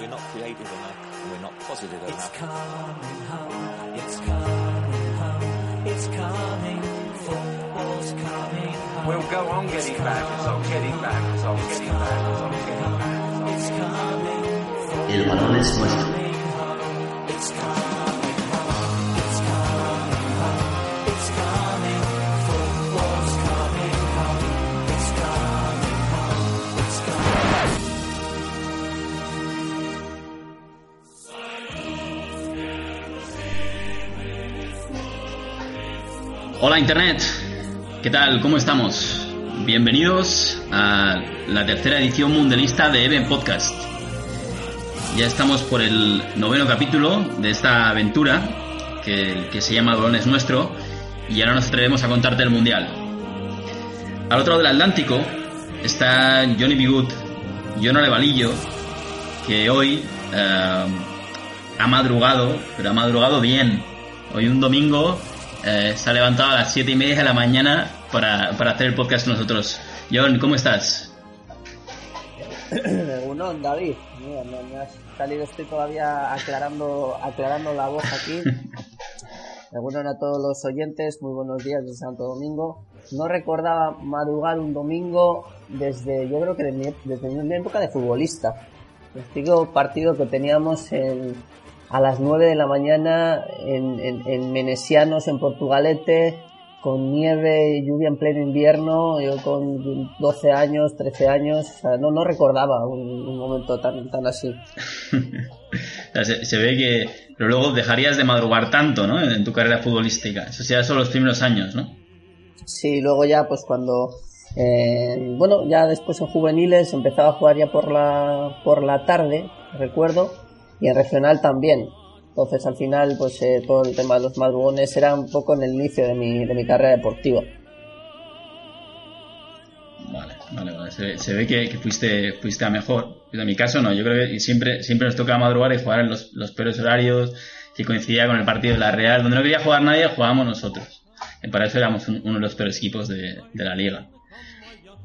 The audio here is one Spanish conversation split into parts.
We're not creative enough. We're not positive enough. It's coming home. It's coming home. It's coming. Football's coming home. We'll go on getting back, so getting back, so getting back, so getting back. It's coming. El balón es nuestro. Hola Internet, ¿qué tal? ¿Cómo estamos? Bienvenidos a la tercera edición mundialista de Even Podcast. Ya estamos por el noveno capítulo de esta aventura que, que se llama Balón es Nuestro y ahora nos atrevemos a contarte el mundial. Al otro lado del Atlántico está Johnny Bigut, John Arevalillo, que hoy eh, ha madrugado, pero ha madrugado bien. Hoy un domingo eh, se ha levantado a las siete y media de la mañana para, para hacer el podcast nosotros. John, ¿cómo estás? Uno, David, mira, me, me has salido, estoy todavía aclarando, aclarando la voz aquí. Bueno, a todos los oyentes, muy buenos días de Santo Domingo. No recordaba madrugar un domingo desde, yo creo que de mi- desde mi época de futbolista. El partido que teníamos en, a las 9 de la mañana en, en, en Menesianos, en Portugalete, con nieve y lluvia en pleno invierno, yo con 12 años, 13 años, o sea, no, no recordaba un, un momento tan, tan así. Se ve que pero luego dejarías de madrugar tanto, ¿no? En tu carrera futbolística. Eso ya son los primeros años, ¿no? Sí, luego ya pues cuando eh, bueno, ya después en juveniles empezaba a jugar ya por la por la tarde, recuerdo, y en regional también. Entonces al final pues eh, todo el tema de los madrugones era un poco en el inicio de mi, de mi carrera deportiva. Vale, vale, vale. Se, se ve que, fuiste, fuiste a mejor. En mi caso no, yo creo que siempre, siempre nos toca madrugar y jugar en los, los peores horarios, que coincidía con el partido de la Real. Donde no quería jugar nadie, jugábamos nosotros. Y para eso éramos un- uno de los peores equipos de, de la liga.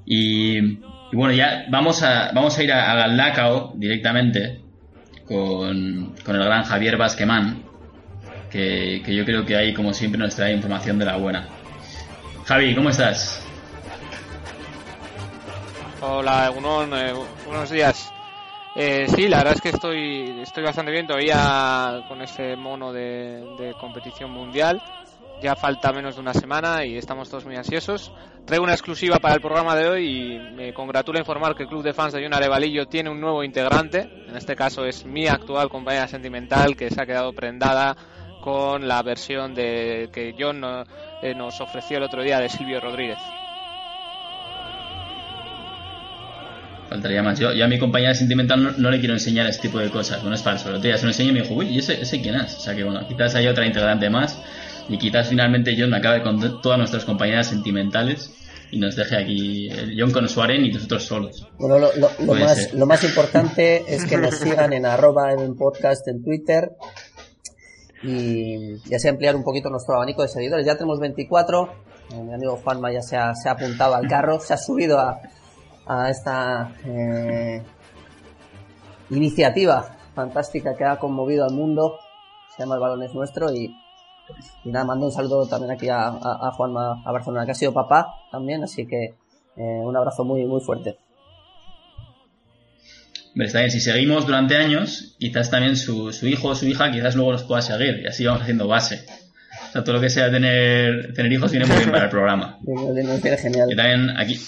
Y, bueno, ya vamos a, vamos a ir a, a directamente con, con el gran Javier Basquemán, que, que yo creo que ahí, como siempre, nos trae información de la buena. Javi, ¿cómo estás? Hola, Egunon, eh, buenos días. Eh, sí, la verdad es que estoy, estoy bastante bien todavía con este mono de competición mundial. Ya falta menos de una semana y estamos todos muy ansiosos. Traigo una exclusiva para el programa de hoy y me congratula informar que el club de fans de John Arevalillo tiene un nuevo integrante. En este caso es mi actual compañera sentimental que se ha quedado prendada con la versión de que John eh, nos ofreció el otro día de Silvio Rodríguez. Faltaría más. Yo, yo a mi compañera sentimental no, no le quiero enseñar este tipo de cosas. Bueno, es falso. El otro día se lo enseñé y me dijo, uy, ¿y ese, ese quién es? O sea que bueno, quizás hay otra integrante más. Y quizás finalmente John acabe con to- todas nuestras compañeras sentimentales y nos deje aquí el John con su aren y nosotros solos. Bueno, lo, lo- lo Puede más, lo más importante es que nos sigan en arroba en podcast en Twitter y ya se ampliar un poquito nuestro abanico de seguidores. Ya tenemos 24. Eh, Mi amigo Juanma ya se ha, se ha apuntado al carro, se ha subido a, a esta eh, iniciativa fantástica que ha conmovido al mundo. Se llama El Balón es Nuestro y, y nada, mando un saludo también aquí a, a, a Juanma a Barcelona, que ha sido papá también, así que eh, un abrazo muy, muy fuerte. Hombre, está bien, si seguimos durante años, quizás también su, su hijo o su hija quizás luego los pueda seguir y así vamos haciendo base. O sea, todo lo que sea tener, tener hijos viene muy bien para el programa. Yo también aquí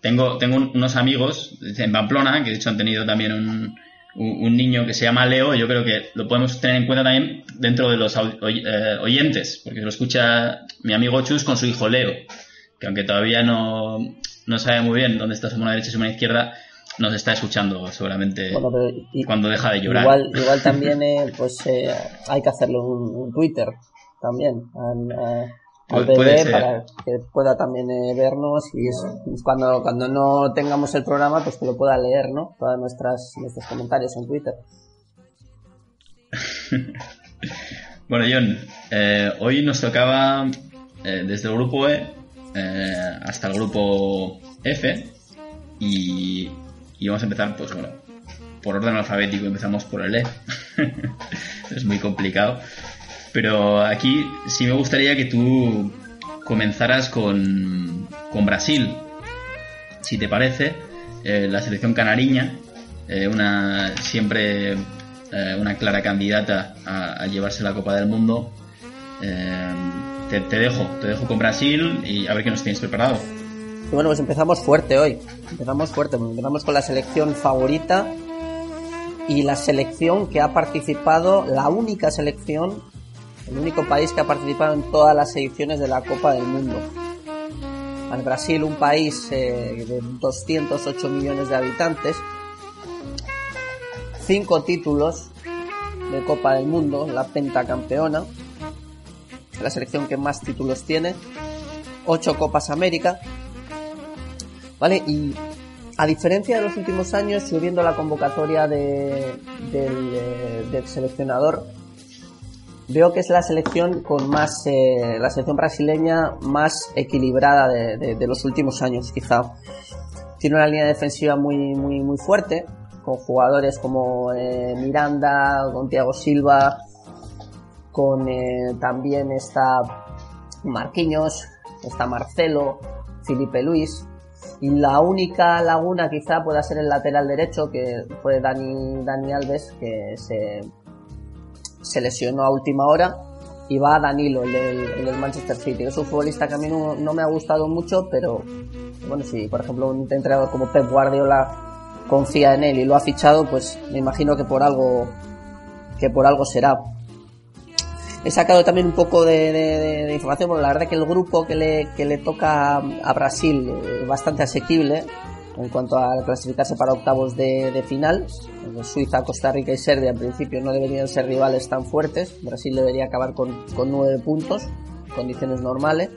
tengo, tengo un- unos amigos en Pamplona que de hecho han tenido también un, un, niño que se llama Leo. Yo creo que lo podemos tener en cuenta también dentro de los eh, oyentes, porque lo escucha mi amigo Chus con su hijo Leo, que aunque todavía no, no sabe muy bien dónde está su mano derecha y su mano izquierda, nos está escuchando seguramente Bueno, pero y- cuando deja de llorar. igual, igual también eh, pues eh, hay que hacerle un, un Twitter también al, a- al bebé para que pueda también eh, vernos y eso. Pues cuando, cuando no tengamos el programa pues que lo pueda leer, ¿no? Todas nuestras nuestros comentarios en Twitter. Bueno, John, eh, hoy nos tocaba eh, desde el grupo E eh, hasta el grupo F y, y vamos a empezar, pues bueno, por orden alfabético empezamos por el E. es muy complicado. Pero aquí sí me gustaría que tú comenzaras con, con Brasil, si te parece, eh, la selección canariña, eh, una siempre eh, una clara candidata a, llevarse la Copa del Mundo. Te, te dejo, te dejo con Brasil y a ver qué nos tienes preparado. Bueno, pues empezamos fuerte hoy. Empezamos fuerte. Empezamos con la selección favorita y la selección que ha participado, la única selección, el único país que ha participado en todas las ediciones de la Copa del Mundo. Brasil, un país eh, de 208 millones de habitantes, cinco títulos de Copa del Mundo, la pentacampeona, la selección que más títulos tiene, ocho Copas América, ¿vale? Y a diferencia de los últimos años, subiendo la convocatoria eh, del seleccionador, veo que es la selección con más, eh, la selección brasileña más equilibrada de, los últimos años, quizá. Tiene una línea defensiva muy, muy, muy fuerte, con jugadores como eh, Miranda, con Silva, con eh, también está Marquinhos, está Marcelo, Felipe Luis, y la única laguna quizá pueda ser el lateral derecho, que fue Dani, Dani Alves, que se, se lesionó a última hora. Y va Danilo, el del, el del Manchester City. Es un futbolista que a mí no, me ha gustado mucho, pero bueno, si por ejemplo un entrenador como Pep Guardiola confía en él y lo ha fichado, pues me imagino que por algo, que por algo será. He sacado también un poco de, de, de información, porque la verdad que el grupo que le, que le toca a Brasil es bastante asequible en cuanto a clasificarse para octavos de, de final. Suiza, Costa Rica y Serbia en principio no deberían ser rivales tan fuertes. Brasil debería acabar con, con nueve puntos, condiciones normales.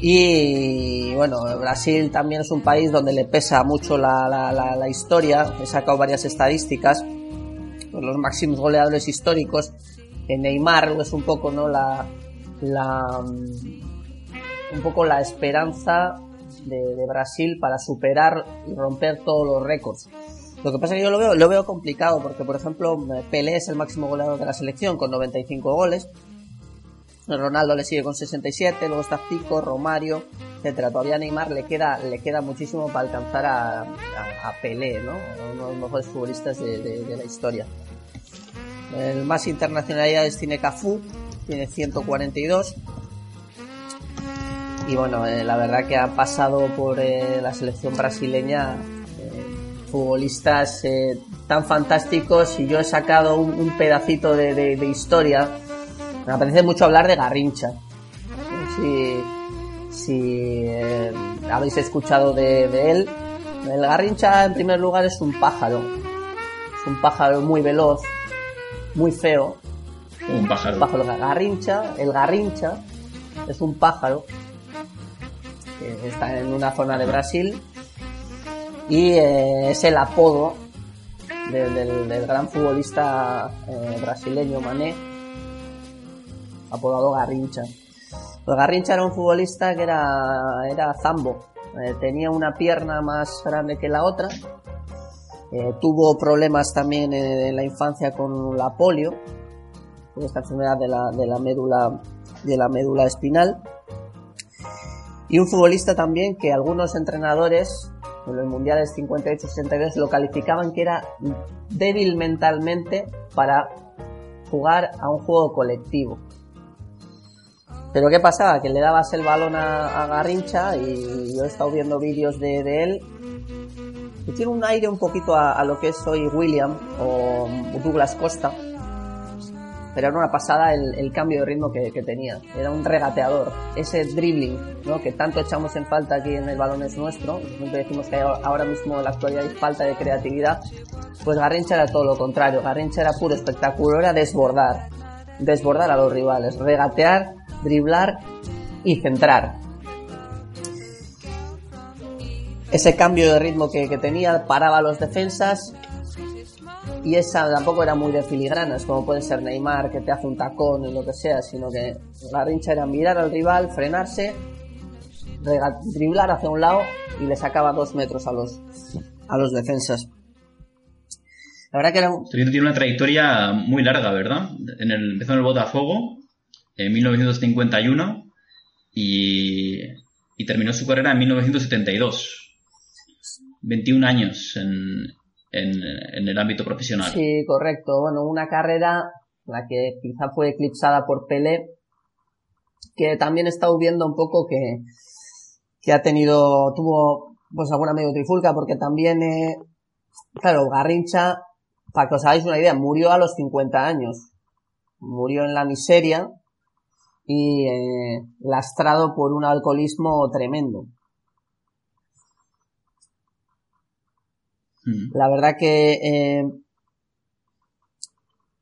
Y bueno, Brasil también es un país donde le pesa mucho la, la, la, la historia. He sacado varias estadísticas. Los máximos goleadores históricos Neymar es un poco no la, la un poco la esperanza de, Brasil para superar y romper todos los récords. Lo que pasa es que yo lo veo, lo veo complicado porque, por ejemplo, Pelé es el máximo goleador de la selección con 95 goles. Ronaldo le sigue con 67, luego está Zico, Romario, etcétera. Todavía Neymar le queda, le queda muchísimo para alcanzar a, Pelé, ¿no? Uno de los mejores futbolistas de la historia. El más internacionalidades tiene Cafú, tiene 142. Y bueno, eh, la verdad que ha pasado por eh, la selección brasileña eh, futbolistas tan fantásticos y yo he sacado un, un pedacito de, de, de, historia. Me apetece mucho hablar de Garrincha. Si, si habéis escuchado de, de él, el Garrincha en primer lugar es un pájaro. Es un pájaro muy veloz, muy feo. Un pájaro. Un pájaro garrincha. El garrincha es un pájaro está en una zona de Brasil y eh, es el apodo de, del, gran futbolista eh, brasileño Mané, apodado Garrincha. El Garrincha era un futbolista que era, era zambo, eh, tenía una pierna más grande que la otra tuvo problemas también en, la infancia con la polio, esta enfermedad de la, de la médula de la médula espinal. Y un futbolista también que algunos entrenadores en los mundiales 58-62 lo calificaban que era débil mentalmente para jugar a un juego colectivo. Pero ¿qué pasaba? Que le dabas el balón a, Garrincha y yo he estado viendo vídeos de, él y tiene un aire un poquito a, a, lo que es hoy William o Douglas Costa. Pero era una pasada el, el cambio de ritmo que, que, tenía. Era un regateador. Ese dribbling ¿no? que tanto echamos en falta aquí en el balón es nuestro. Siempre decimos que ahora mismo en la actualidad hay falta de creatividad. Pues Garrincha era todo lo contrario. Garrincha era puro espectáculo. Era desbordar. Desbordar a los rivales. Regatear, driblar y centrar ese cambio de ritmo que, que, tenía paraba a los defensas y esa tampoco era muy de filigranas como puede ser Neymar que te hace un tacón o lo que sea sino que la rincha era mirar al rival frenarse driblar hacia un lado y le sacaba dos metros a los, a los defensas. La verdad que era Torito tiene una trayectoria muy larga, ¿verdad? En el, empezó en el Botafogo en 1951 y, y terminó su carrera en 1972. 21 años en, en, el ámbito profesional. Sí, correcto. Bueno, una carrera la que quizá fue eclipsada por Pelé, que también he estado viendo un poco que, que ha tenido, tuvo pues alguna medio trifulca, porque también, eh, claro, Garrincha, para que os hagáis una idea, murió a los 50 años. Murió en la miseria y eh, lastrado por un alcoholismo tremendo. Mm. La verdad que, eh,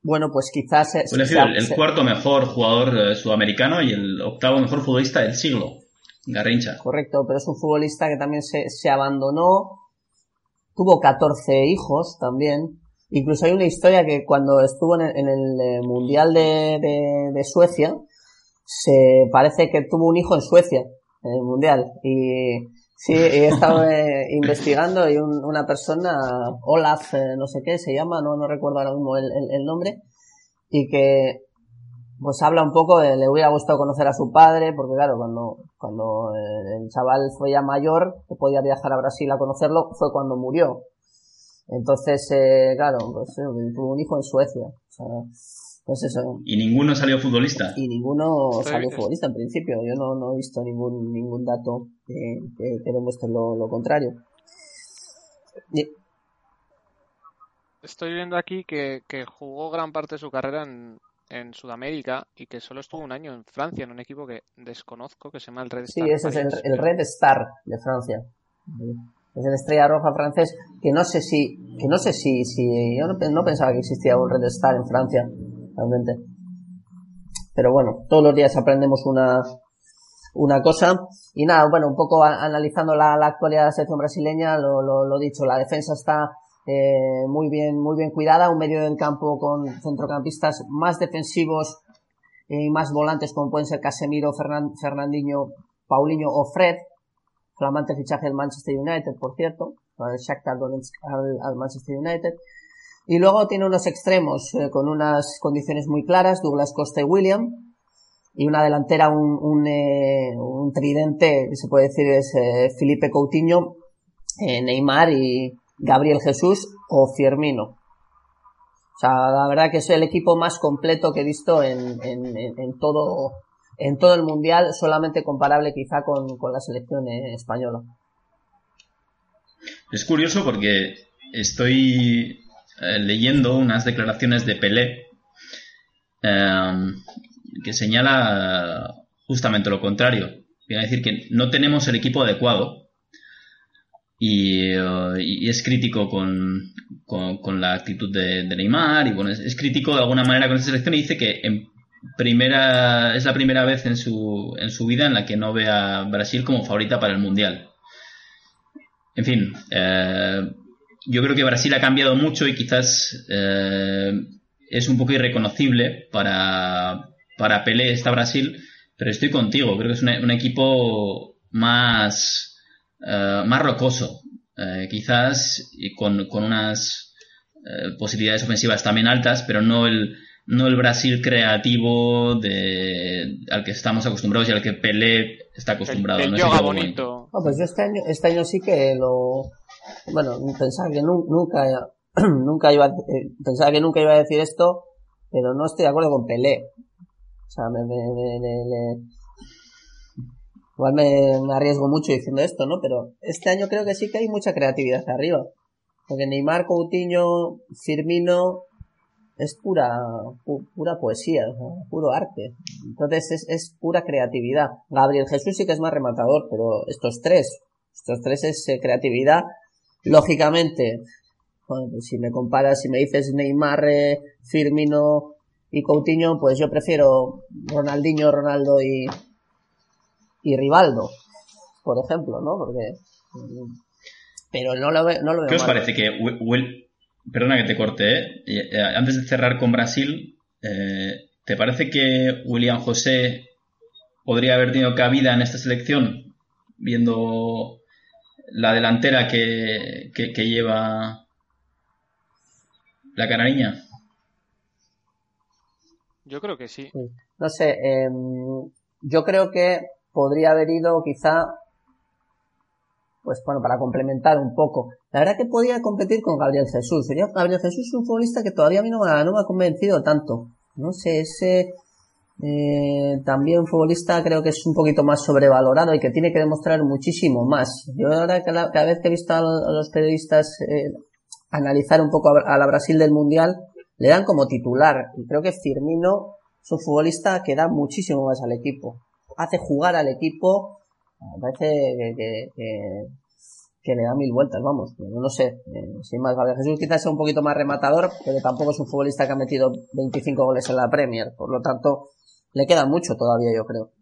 bueno, pues quizás... se- elegido se- el, el se- cuarto mejor jugador eh, sudamericano y el octavo mejor futbolista del siglo. Garrincha. Correcto, pero es un futbolista que también se, se abandonó. Tuvo 14 hijos también. Incluso hay una historia que cuando estuvo en el, en el, eh, Mundial de, de- de Suecia, se parece que tuvo un hijo en Suecia, en el Mundial. Y sí, he estado eh, investigando y un- una persona, Olaf, eh, no sé qué se llama, no, no recuerdo ahora mismo el, el- el nombre, y que pues habla un poco de le hubiera gustado conocer a su padre, porque claro, cuando, cuando eh, el chaval fue ya mayor, que podía viajar a Brasil a conocerlo, fue cuando murió. Entonces, eh, claro, pues eh, tuvo un hijo en Suecia. O sea, pues eso. Y ninguno salió futbolista. Y ninguno Estoy- salió futbolista en principio. Yo no, no he visto ningún, ningún dato que, que, que demuestre lo, lo contrario. Y- Estoy viendo aquí que, que jugó gran parte de su carrera en, en Sudamérica y que solo estuvo un año en Francia, en un equipo que desconozco, que se llama el Red Sí, Star ese es el, el Red Star de Francia. Es el Estrella Roja francés, que no sé si, que no sé si, si, yo no pensaba que existía un Red Star en Francia, realmente. Pero bueno, todos los días aprendemos una, una cosa. Y nada, bueno, un poco analizando la, actualidad de la selección brasileña, lo, lo, lo dicho, la defensa está eh, muy bien, muy bien cuidada, un medio del campo con centrocampistas más defensivos y más volantes como pueden ser Casemiro, Fernan- Fernandinho, Paulinho o Fred, flamante fichaje del Manchester United, por cierto, Shakhtar al, al Manchester United. Y luego tiene unos extremos eh, con unas condiciones muy claras, Douglas Costa y William, y una delantera, un, un, eh, un tridente, se puede decir es eh, Felipe Coutinho, eh, Neymar y Gabriel Jesús o Firmino. O sea, la verdad que es el equipo más completo que he visto en, en, en, todo en todo el mundial, solamente comparable quizá con, con la selección española. Es curioso porque estoy eh, leyendo unas declaraciones de Pelé eh, que señala justamente lo contrario. Viene decir que no tenemos el equipo adecuado y, eh, es crítico con, con, la actitud de, Neymar y bueno, es, es crítico de alguna manera con esta selección y dice que en primera es la primera vez en su, en su vida en la que no ve a Brasil como favorita para el Mundial. En fin, eh, yo creo que Brasil ha cambiado mucho y quizás eh, es un poco irreconocible para, para Pelé esta Brasil, pero estoy contigo, creo que es una- un equipo más, eh, más rocoso, eh, quizás y con, con unas eh, posibilidades ofensivas también altas, pero no el, no el Brasil creativo de, al que estamos acostumbrados y al que Pelé está acostumbrado. El, el no yoga bonito. Ah, pues yo este año, este año sí que lo, bueno, pensaba que nu- nunca, nunca iba, eh, pensaba que nunca iba a decir esto, pero no estoy de acuerdo con Pelé. O sea, me, me, me- me- igual me, arriesgo mucho diciendo esto, ¿no? Pero este año creo que sí que hay mucha creatividad arriba. Porque Neymar, Coutinho, Firmino, es pura, pu- pura poesía, puro arte. Entonces es, es pura creatividad. Gabriel Jesús sí que es más rematador, pero estos tres, estos tres es eh, creatividad. Lógicamente, bueno, pues si me comparas, si me dices Neymar, eh, Firmino y Coutinho, pues yo prefiero Ronaldinho, Ronaldo y, y Rivaldo, por ejemplo, ¿no? Porque, pero no lo veo, no lo veo ¿Qué os mal. parece que Will- perdona que te corte, ¿eh? Eh, antes de cerrar con Brasil, eh, ¿te parece que William José podría haber tenido cabida en esta selección? viendo la delantera que, que, que lleva la canariña. Yo creo que sí. No sé, eh, yo creo que podría haber ido quizá, pues bueno, para complementar un poco. La verdad que podía competir con Gabriel Jesús. Sería Gabriel Jesús un futbolista que todavía a mí no, no me ha convencido tanto. No sé, ese eh, también un futbolista creo que es un poquito más sobrevalorado y que tiene que demostrar muchísimo más. Yo ahora cada, cada vez que he visto a, lo- a los periodistas eh, analizar un poco a, la Brasil del Mundial, le dan como titular. Y creo que Firmino es un futbolista que da muchísimo más al equipo. Hace jugar al equipo, parece que, le da mil vueltas, vamos. No, no sé, eh, sin más, Gabriel Jesús quizás sea un poquito más rematador, pero tampoco es un futbolista que ha metido 25 goles en la Premier. Por lo tanto, le queda mucho todavía, yo creo.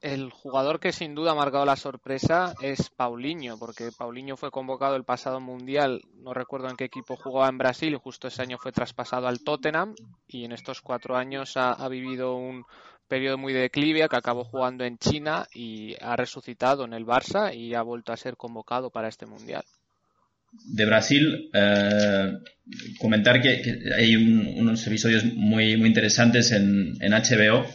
El jugador que sin duda ha marcado la sorpresa es Paulinho, porque Paulinho fue convocado el pasado mundial, no recuerdo en qué equipo jugaba en Brasil, y justo ese año fue traspasado al Tottenham y en estos cuatro años ha, ha vivido un periodo muy de declive que acabó jugando en China y ha resucitado en el Barça y ha vuelto a ser convocado para este mundial. De Brasil, eh, comentar que, hay un- unos episodios muy, muy interesantes en, en HBO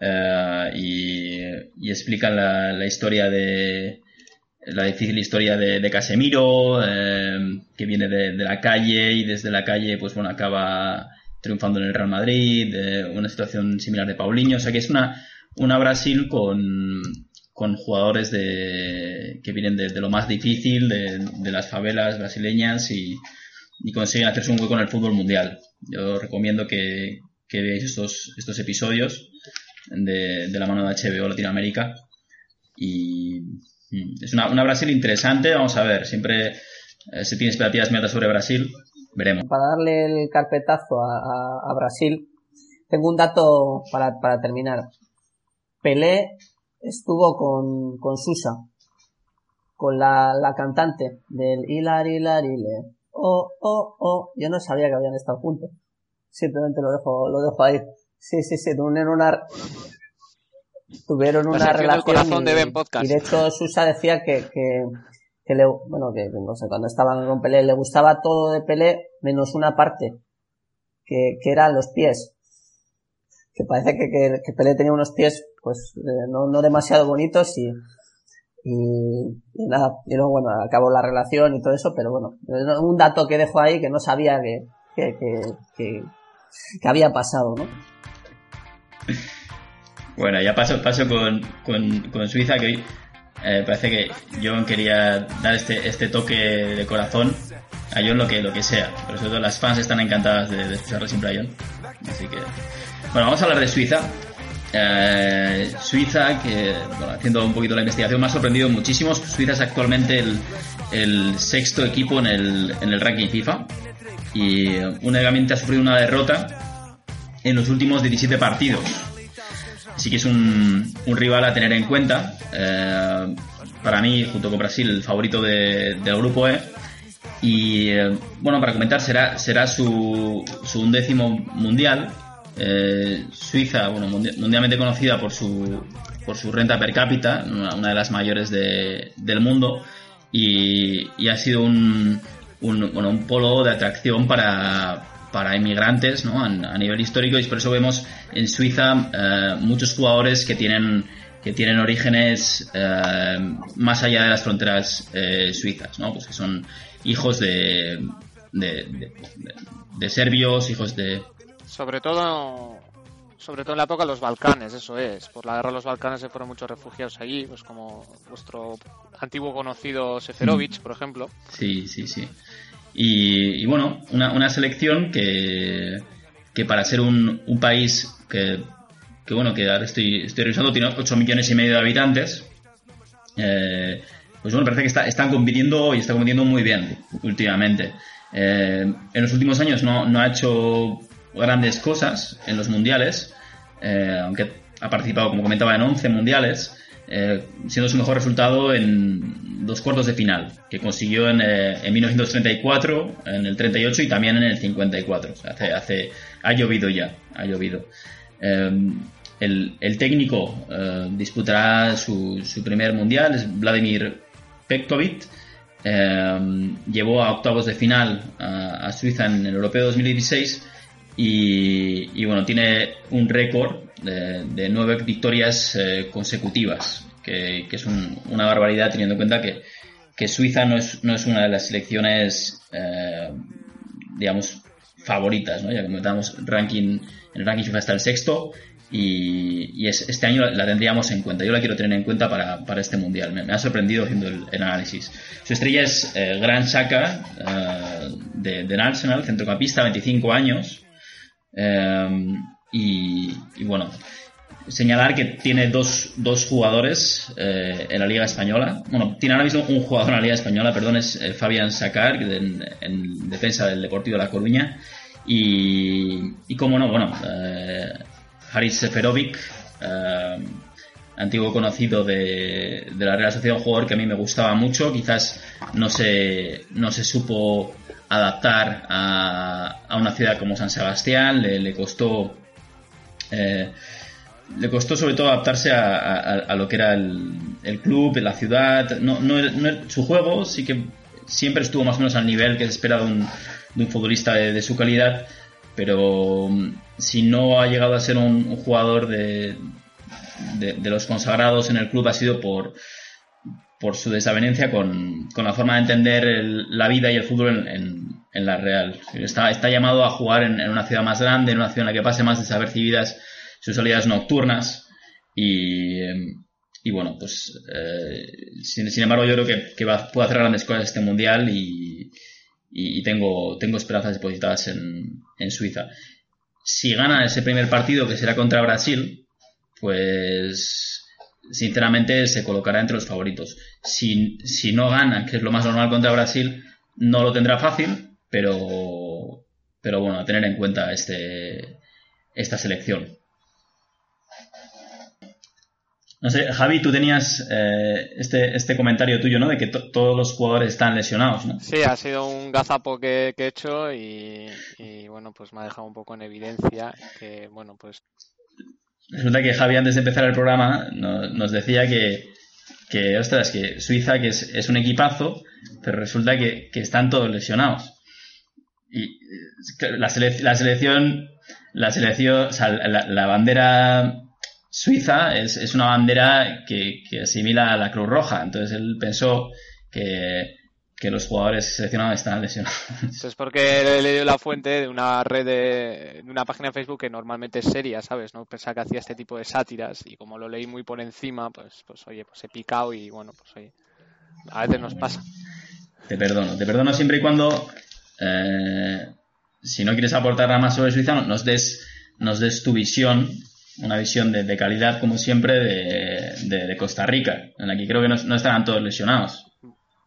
eh, y, explican la, la historia de la difícil historia de, Casemiro, eh, que viene de, de la calle y desde la calle pues bueno acaba triunfando en el Real Madrid, una situación similar de Paulinho, o sea que es una, una Brasil con, con jugadores de, que vienen de, de lo más difícil, de, de las favelas brasileñas y, y consiguen hacerse un hueco en el fútbol mundial. Yo recomiendo que, que veáis estos, estos episodios de, la mano de HBO Latinoamérica y mm, es una, una Brasil interesante, vamos a ver, siempre eh, se tiene expectativas sobre Brasil, veremos. Para darle el carpetazo a, a- a Brasil, tengo un dato para, para terminar. Pelé estuvo con, con Susa, con la, la cantante del Hilar, Hilar. Oh, oh, oh. Yo no sabía que habían estado juntos. Simplemente lo dejo, lo dejo ahí. Sí, sí, sí, tuvieron una, tuvieron una relación corazón y, de Ben Podcast. y de hecho Susa decía que, que, que le, bueno, que no sé, cuando estaban con Pelé le gustaba todo de Pelé menos una parte, que, que eran los pies. Parece que, que, que Pelé tenía unos pies, pues, eh, no, no demasiado bonitos y, y, nada, y luego, bueno, acabó la relación y todo eso, pero bueno, un dato que dejo ahí que no sabía que, que, que, había pasado, ¿no? Bueno, ya paso, paso con, con, con Suiza, que eh, parece que John quería dar este, este toque de corazón a John lo que, lo que sea. Sobre todo las fans están encantadas de, de escucharle siempre a John. Así que... Bueno, vamos a hablar de Suiza. Eh, Suiza, que bueno, haciendo un poquito la investigación, me ha sorprendido muchísimo. Suiza es actualmente el, sexto equipo en el, en el ranking FIFA. Y únicamente ha sufrido una derrota en los últimos 17 partidos. Así que es un, un rival a tener en cuenta. Eh, para mí, junto con Brasil, el favorito de- del grupo E. Y eh, bueno, para comentar, será, será su, su undécimo mundial. Eh, Suiza, bueno, mundi- mundialmente conocida por su, por su renta per cápita, una, de las mayores de- del mundo. Y, ha sido un, un, bueno, un polo de atracción para, para inmigrantes ¿no? a, nivel histórico y por eso vemos en Suiza eh, muchos jugadores que tienen que tienen orígenes eh, más allá de las fronteras eh, suizas, ¿no? Pues que son hijos de- de- de serbios, hijos de... Sobre todo, sobre todo en la época de los Balcanes, eso es. Por la guerra de los Balcanes se fueron muchos refugiados allí, pues como vuestro antiguo conocido Seferovic, por ejemplo. Sí, sí, sí. Y, bueno, una, una selección que, que para ser un, un país que, que, bueno, que ahora estoy, estoy revisando, tiene 8 millones y medio de habitantes, eh, pues bueno, parece que está, están compitiendo y está compitiendo muy bien últimamente. Eh, en los últimos años no, no ha hecho grandes cosas en los mundiales, eh, aunque ha participado, como comentaba, en 11 mundiales, eh, siendo su mejor resultado en dos cuartos de final, que consiguió en, eh, en 1934, en el 38 y también en el 54. O sea, hace, hace, ha llovido ya, ha llovido. El, el técnico disputará su, primer mundial, es Vladimir Petkovic. Eh, llevó a octavos de final a, a Suiza en el Europeo 2016 y, bueno, tiene un récord de, nueve victorias eh, consecutivas, que, es un- una barbaridad teniendo en cuenta que, Suiza no es, no es una de las selecciones, eh, digamos, favoritas, ¿no? Ya que comentamos ranking, el ranking FIFA está el sexto y, es- este año la, tendríamos en cuenta. Yo la quiero tener en cuenta para, para este mundial. Me, ha sorprendido haciendo el, el análisis. Su estrella es eh, Gran Saka eh, de, del Arsenal, centrocampista, 25 años. Eh, y, y bueno, señalar que tiene dos, dos jugadores eh, en la Liga Española. Bueno, tiene ahora mismo un jugador en la Liga Española, perdón, es eh, Fabián Sacar, en, en defensa del Deportivo de La Coruña. Y, y como no, bueno, eh, Haris Seferovic, eh, antiguo conocido de, de la Real Sociedad, un jugador que a mí me gustaba mucho, quizás no se, no se supo adaptar a, a una ciudad como San Sebastián, le, costó eh, le costó sobre todo adaptarse a, lo que era el, club, la ciudad. No, no, no- su juego sí que siempre estuvo más o menos al nivel que se espera de un, de un futbolista de, su calidad, pero mm, si no ha llegado a ser un jugador de, de, los consagrados en el club ha sido por, por su desavenencia con, con la forma de entender el- la vida y el fútbol en, en- la Real. Está, está llamado a jugar en, en una ciudad más grande, en una ciudad en la que pase más desapercibidas sus salidas nocturnas y, eh, y bueno, pues eh, sin, sin embargo yo creo que, que va, puede hacer grandes cosas este mundial y, y- y tengo, tengo esperanzas depositadas en, en Suiza. Si gana ese primer partido que será contra Brasil, pues sinceramente se colocará entre los favoritos. Si, si no gana, que es lo más normal contra Brasil, no lo tendrá fácil, pero, pero bueno, a tener en cuenta este, esta selección. No sé, Javi, tú tenías eh, este, este comentario tuyo, ¿no? De que to- todos los jugadores están lesionados, ¿no? Sí, ha sido un gazapo que, he hecho y, bueno, pues me ha dejado un poco en evidencia que, bueno, pues Resulta que Javi, antes de empezar el programa, no- nos decía que, que, ostras, que Suiza que es, un equipazo, pero resulta que, están todos lesionados. Y la, selec- la selección, la selección, o sea, la, bandera suiza es, es una bandera que asimila a la Cruz Roja. Entonces él pensó que, que los jugadores seleccionados estaban lesionados. Eso es porque he leído la fuente de una red de, de una página de Facebook que normalmente es seria, ¿sabes? No pensaba que hacía este tipo de sátiras y como lo leí muy por encima, pues, pues oye, pues he picado y bueno, pues oye, a veces nos pasa. Te perdono, te perdono siempre y cuando, eh, si no quieres aportar nada más sobre Suiza, nos des, nos des tu visión, una visión de, de calidad, como siempre, de, de- de Costa Rica, en la que creo que no, no estarán todos lesionados.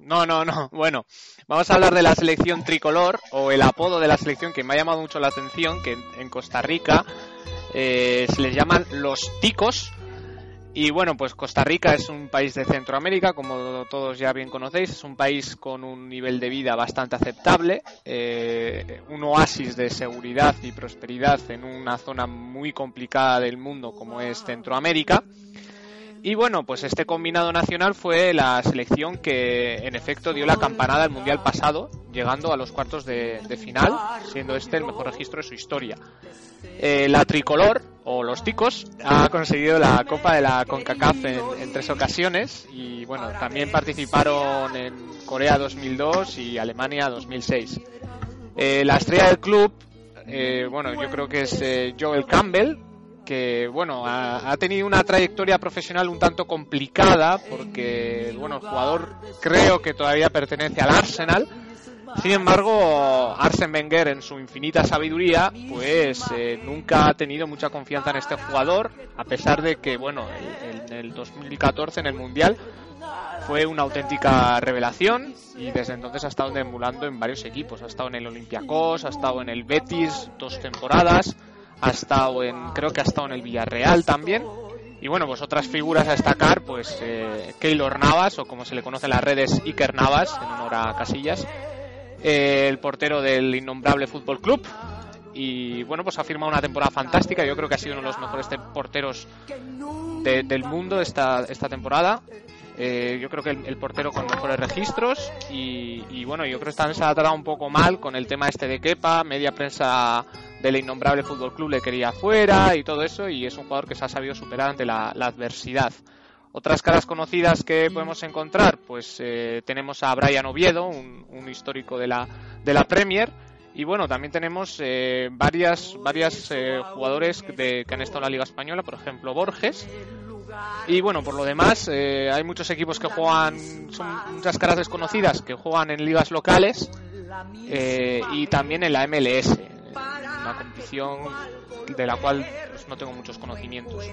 No, no, no. Bueno, vamos a hablar de la selección tricolor o el apodo de la selección que me ha llamado mucho la atención, que en, Costa Rica eh, se les llaman los ticos. Y bueno, pues Costa Rica es un país de Centroamérica, como todos ya bien conocéis, es un país con un nivel de vida bastante aceptable, eh, un oasis de seguridad y prosperidad en una zona muy complicada del mundo como es Centroamérica. Y bueno, pues este combinado nacional fue la selección que en efecto dio la campanada al Mundial pasado, llegando a los cuartos de, final, siendo este el mejor registro de su historia. Eh, la tricolor, o los ticos, ha conseguido la Copa de la CONCACAF en, en tres ocasiones y bueno, también participaron en Corea 2002 y Alemania 2006. Eh, la estrella del club, eh, bueno, yo creo que es eh, Joel Campbell, que bueno ha, tenido una trayectoria profesional un tanto complicada porque bueno el jugador creo que todavía pertenece al Arsenal sin embargo Arsene Wenger en su infinita sabiduría pues eh, nunca ha tenido mucha confianza en este jugador a pesar de que bueno en el 2014 en el mundial fue una auténtica revelación y desde entonces ha estado emulando en varios equipos. Ha estado en el Olympiacos, ha estado en el Betis dos temporadas, ha estado en, creo que ha estado en el Villarreal también. Y bueno, pues otras figuras a destacar, pues eh, Keylor Navas, o como se le conoce en las redes, Iker Navas, en honor a Casillas, eh, el portero del innombrable Fútbol Club, y bueno, pues ha firmado una temporada fantástica. Yo creo que ha sido uno de los mejores te- porteros de- del mundo esta, esta temporada. Eh, yo creo que el, el portero con mejores registros y, y bueno, yo creo que también se ha tratado un poco mal con el tema este de Kepa, media prensa del innombrable Fútbol Club le quería fuera y todo eso y es un jugador que se ha sabido superar ante la, adversidad. Otras caras conocidas que podemos encontrar, pues eh, tenemos a Brian Oviedo, un, histórico de la, de la Premier, y bueno, también tenemos eh, varias, varias eh, jugadores de, que han estado en la Liga Española, por ejemplo Borges. Y bueno, por lo demás, eh, hay muchos equipos que juegan, son muchas caras desconocidas que juegan en ligas locales y también en la MLS, una competición de la cual pues, no tengo muchos conocimientos.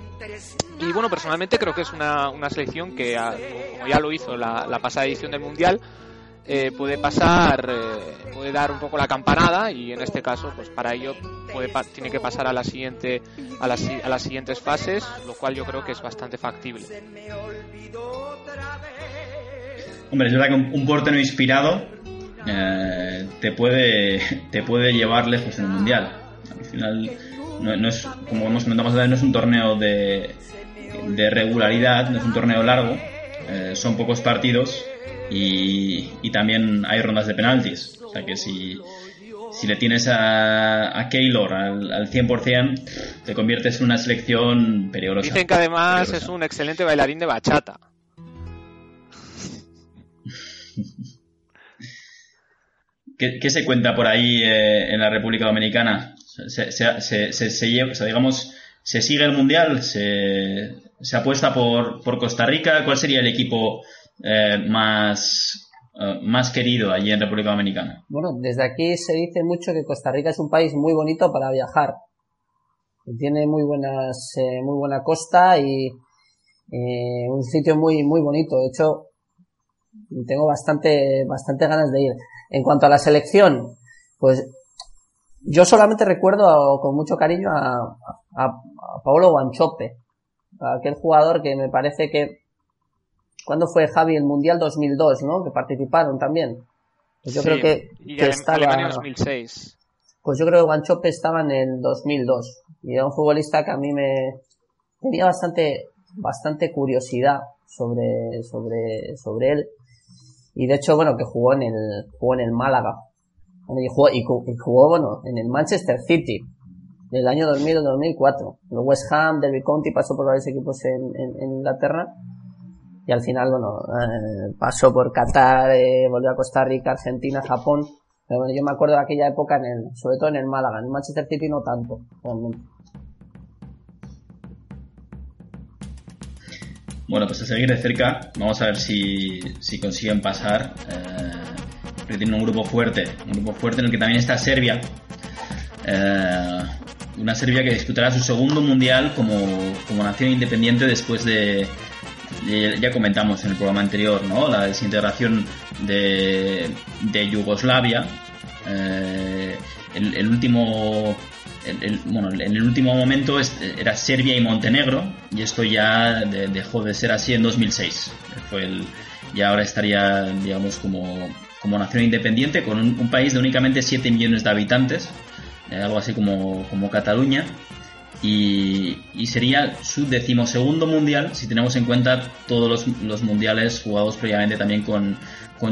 Y bueno, personalmente creo que es una, una selección que, ah, como ya lo hizo la, la pasada edición del Mundial, eh, puede pasar, eh, puede dar un poco la campanada y en este caso, pues para ello puede pa- tiene que pasar a la siguiente, a las, a las siguientes fases, lo cual yo creo que es bastante factible. Hombre, es verdad que un, un portero inspirado eh, te puede te puede llevar lejos en el mundial. Al final, no, no es, como hemos comentado más adelante, no es un torneo de, de regularidad, no es un torneo largo, eh, son pocos partidos y, y también hay rondas de penaltis. O sea que si, si le tienes a, a Keylor al, al 100%, te conviertes en una selección peligrosa. Dicen que además Peligrosa. es un excelente bailarín de bachata. ¿Qué, qué se cuenta por ahí eh, en la República Dominicana? Se, se, se, se- digamos, ¿se sigue el Mundial? ¿Se, apuesta por, por Costa Rica? ¿Cuál sería el equipo eh, más, eh, más querido allí en República Dominicana? Bueno, desde aquí se dice mucho que Costa Rica es un país muy bonito para viajar. Tiene muy buenas, eh, muy buena costa y un sitio muy, muy bonito. De hecho, tengo bastante, bastante ganas de ir. En cuanto a la selección, pues yo solamente recuerdo a- con mucho cariño a, a, a Paolo Guanchope, aquel jugador que me parece que ¿Cuándo fue Javi el Mundial 2002, no? Que participaron también. Pues yo Sí, creo que, y que estaba, Alemania 2006. pues yo creo que Guanchope estaba en el 2002 y era un futbolista que a mí me tenía bastante bastante curiosidad sobre sobre sobre él y de hecho bueno que jugó en el jugó en el Málaga y jugó bueno en el Manchester City del año 2000 al 2004 el West Ham Derby County pasó por varios equipos en, en- en Inglaterra y al final bueno eh, pasó por Qatar eh, volvió a Costa Rica Argentina Japón pero bueno, yo me acuerdo de aquella época en el, sobre todo en el Málaga, en el Manchester City no tanto, realmente. Bueno, pues a seguir de cerca, vamos a ver si, si consiguen pasar. Eh, porque tienen un grupo fuerte, un grupo fuerte en el que también está Serbia. Eh, una Serbia que disputará su segundo mundial como, como nación independiente después de, ya comentamos en el programa anterior, ¿no? La desintegración de, de Yugoslavia. Eh, el, último bueno, en el último momento era Serbia y Montenegro y esto ya de- dejó de ser así en 2006. Fue el, y ahora estaría, digamos, como, como nación independiente con un, país de únicamente 7 millones de habitantes, eh, algo así como, como Cataluña. Y, sería su decimosegundo mundial si tenemos en cuenta todos los, mundiales jugados previamente también con,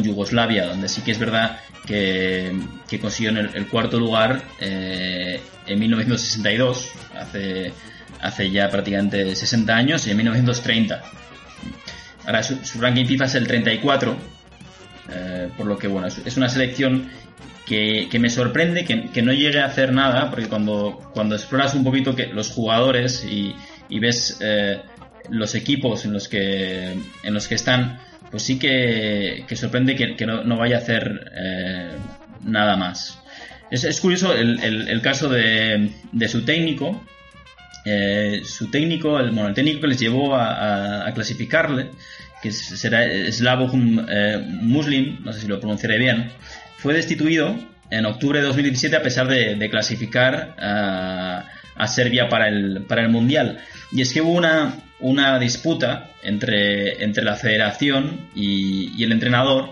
Yugoslavia, donde sí que es verdad que, consiguió el, el cuarto lugar eh, en 1962, hace, hace ya prácticamente 60 años, y en 1930. Ahora su, su ranking FIFA es el 34, eh, por lo que bueno, es, una selección que, que me sorprende que, no llegue a hacer nada, porque cuando, cuando exploras un poquito que los jugadores y, y ves eh, los equipos en los que, en los que están, pues sí que, que sorprende que, no, no vaya a hacer eh, nada más. Es, es curioso el, el- el caso de, de su técnico. Su técnico, el, bueno, el técnico que les llevó a- a clasificarle, que será Slavoj eh, Muslim, no sé si lo pronunciaré bien, fue destituido en octubre de 2017 a pesar de, clasificar a, a Serbia para el, para el Mundial. Y es que hubo una, una disputa entre, entre la federación y, y el entrenador,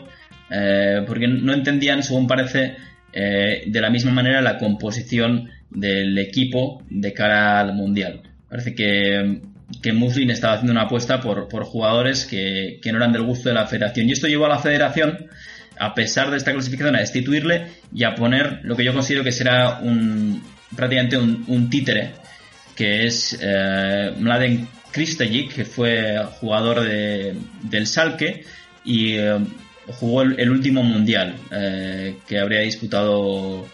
eh, porque no entendían, según parece, eh, de la misma manera la composición del equipo de cara al Mundial. Parece que, que Muslin estaba haciendo una apuesta por, por jugadores que, que no eran del gusto de la federación. Y esto llevó a la federación, a pesar de esta clasificación, a destituirle y a poner lo que yo considero que será un, prácticamente un, un títere, que es eh, Mladen Kristajic, que fue jugador de, del Salke y eh, jugó el, último mundial eh, que habría disputado,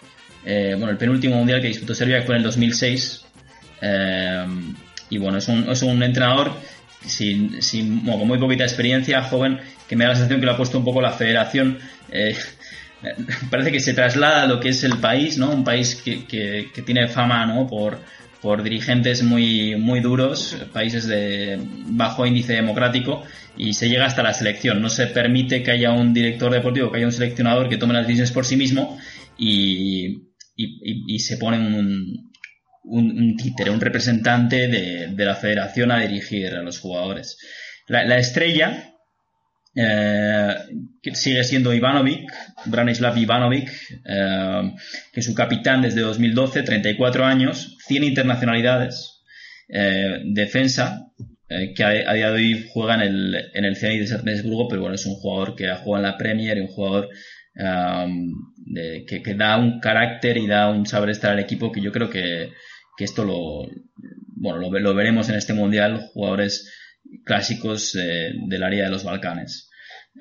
bueno, el penúltimo mundial que disputó Serbia fue en el 2006. Y bueno, es un, es un entrenador sin, sin, bueno, con muy poquita experiencia, joven, que me da la sensación que lo ha puesto un poco la federación. eh, parece que se traslada a lo que es el país, ¿no? Un país que, que, que tiene fama, ¿no? Por, por dirigentes muy, muy duros, países de bajo índice democrático, y se llega hasta la selección. No se permite que haya un director deportivo, que haya un seleccionador que tome las decisiones por sí mismo y, y, y- y se pone un, un, un títere, un representante de, la federación a dirigir a los jugadores. La, la estrella eh, sigue siendo Ivanovic, Branislav Ivanovic, eh, que es su capitán desde 2012, 34 años, 100 internacionalidades, eh, defensa, que a, a día de hoy juega en el, en el Zenit de San pero bueno, es un jugador que ha jugado en la Premier y un jugador um, que, que da un carácter y da un saber estar al equipo que yo creo que, que esto lo, bueno, lo, ve- lo veremos en este mundial, jugadores clásicos eh, del área de los Balcanes.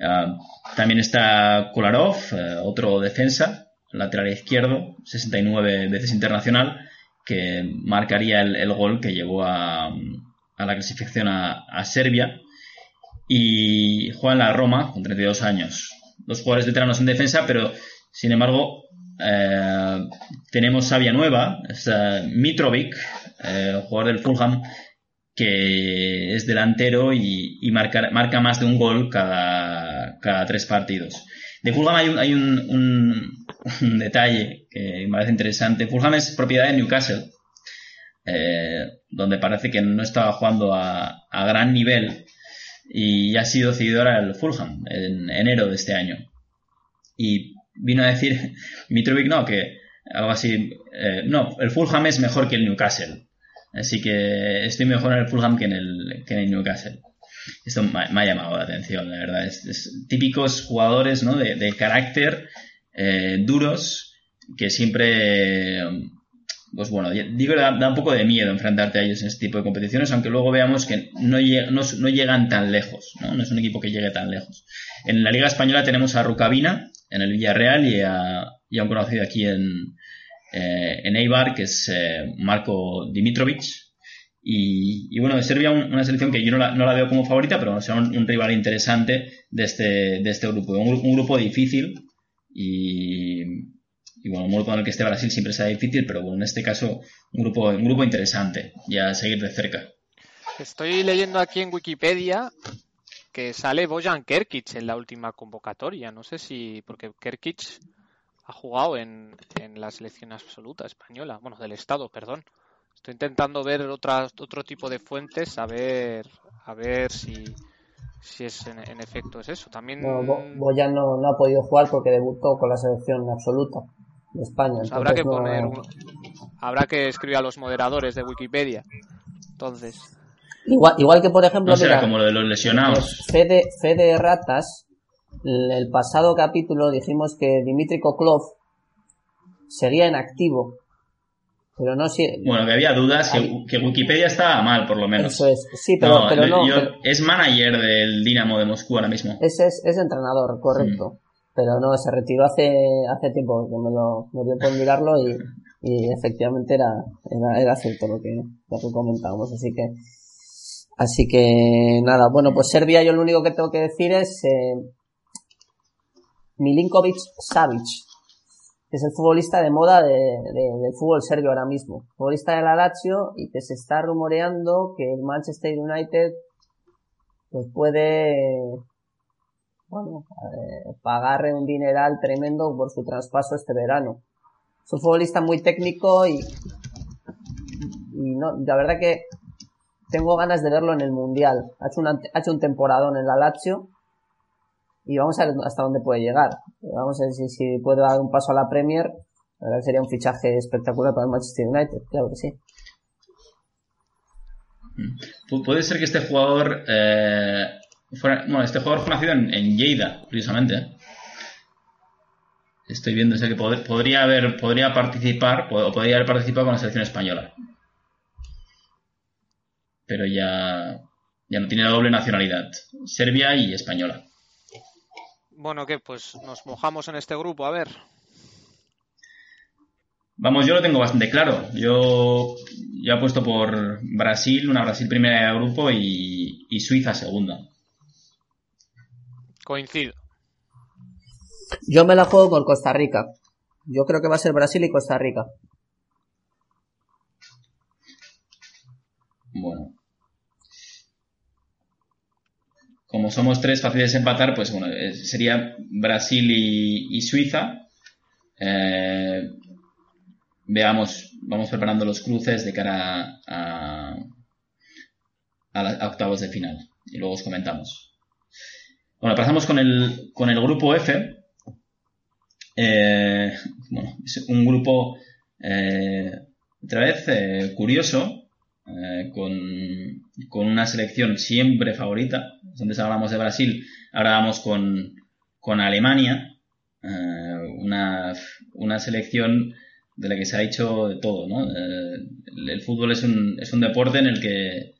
Ah, también está Kolarov, eh, otro defensa, lateral izquierdo, 69 veces internacional, que marcaría el, el gol que llevó a, a la clasificación a, a Serbia. Y juega en la Roma con 32 años. Dos jugadores veteranos en defensa, pero sin embargo eh, tenemos sabia nueva, es eh, Mitrovic, eh, jugador del Fulham, que es delantero y, marca, marca más de un gol cada, cada tres partidos. De Fulham hay un, hay un, un, detalle que me parece interesante. Fulham es propiedad de Newcastle, donde parece que no estaba jugando a, a gran nivel y ha sido seguidora del Fulham en enero de este año. Y vino a decir Mitrovic, no, que algo así, eh, no, el Fulham es mejor que el Newcastle. Así que estoy mejor en el Fulham que en el, que en el Newcastle. Esto me, ha llamado la atención, la verdad. Es, típicos jugadores ¿no? de, carácter eh, duros que siempre, pues bueno, digo, da, da, un poco de miedo enfrentarte a ellos en este tipo de competiciones, aunque luego veamos que no, lleg no, no llegan tan lejos, ¿no? no es un equipo que llegue tan lejos. En la Liga Española tenemos a Rukavina en el Villarreal y a, y a un conocido aquí en, eh, en Eibar, que es eh, Marco Dimitrovic. Y, bueno, de Serbia un, una selección que yo no la, no la, veo como favorita, pero será un, rival interesante de este, de este grupo. Un, grupo difícil y, y, bueno, un grupo en el que esté Brasil siempre será difícil, pero bueno, en este caso un grupo, un grupo interesante y a seguir de cerca. Estoy leyendo aquí en Wikipedia que sale Bojan Kerkic en la última convocatoria. No sé si, porque Kerkic ha jugado en, en la selección absoluta española, bueno, del Estado, perdón. Estoy intentando ver otra, otro tipo de fuentes, a ver, a ver si, si es en, en efecto es eso. También no, Boyan no, no, ha podido jugar porque debutó con la selección absoluta de España. Pues habrá que no... poner, un, habrá que escribir a los moderadores de Wikipedia. Entonces. Igual, igual que por ejemplo, no será mira, como lo de los lesionados. Fede, Fede Ratas, el pasado capítulo dijimos que Dimitri Koklov seguía en activo. Pero no si... Bueno, que había dudas, que, que, Wikipedia estaba mal, por lo menos. Eso es, sí, pero no. Pero no yo, pero... Es manager del Dinamo de Moscú ahora mismo. Es, es, es entrenador, correcto. Mm. Pero no, se retiró hace, hace tiempo, que me lo me dio por mirarlo y, y efectivamente era, era, era cierto lo que, lo que comentábamos. Así que, así que nada, bueno, pues Serbia yo lo único que tengo que decir es eh, Milinkovic Savic, que es el futbolista de moda de, de, del fútbol serbio ahora mismo. Futbolista de la Lazio y que se está rumoreando que el Manchester United pues puede bueno, eh, pagarle un dineral tremendo por su traspaso este verano. Es un futbolista muy técnico y, y no, la verdad que tengo ganas de verlo en el Mundial. Ha hecho, una, ha hecho un temporadón en la Lazio y vamos a ver hasta dónde puede llegar. Vamos a ver si, puede dar un paso a la Premier. La verdad que sería un fichaje espectacular para el Manchester United, claro que sí. Pu- Puede ser que este jugador eh, bueno, este jugador fue nacido en, en Lleida, curiosamente. Estoy viendo ese que pod- podría haber, podría participar, o podría haber participado con la selección española. Pero ya, ya no tiene la doble nacionalidad, serbia y española. Bueno, ¿qué? Pues nos mojamos en este grupo, a ver. Vamos, yo lo tengo bastante claro. Yo ya he puesto por Brasil, una Brasil primera de grupo y, y Suiza segunda. Coincido. Yo me la juego con Costa Rica. Yo creo que va a ser Brasil y Costa Rica. Bueno. Como somos tres fáciles de empatar, pues bueno, eh, sería Brasil y, Suiza. Eh, veamos, vamos preparando los cruces de cara a, a, la- a octavos de final. Y luego os comentamos. Bueno, pasamos con el, con el grupo F. Eh, bueno, es un grupo otra vez curioso, eh, con, con una selección siempre favorita. Antes hablamos de Brasil, ahora vamos con, con Alemania, eh, una, una selección de la que se ha hecho de todo, ¿no? Eh, el, el fútbol es un, es un deporte en el que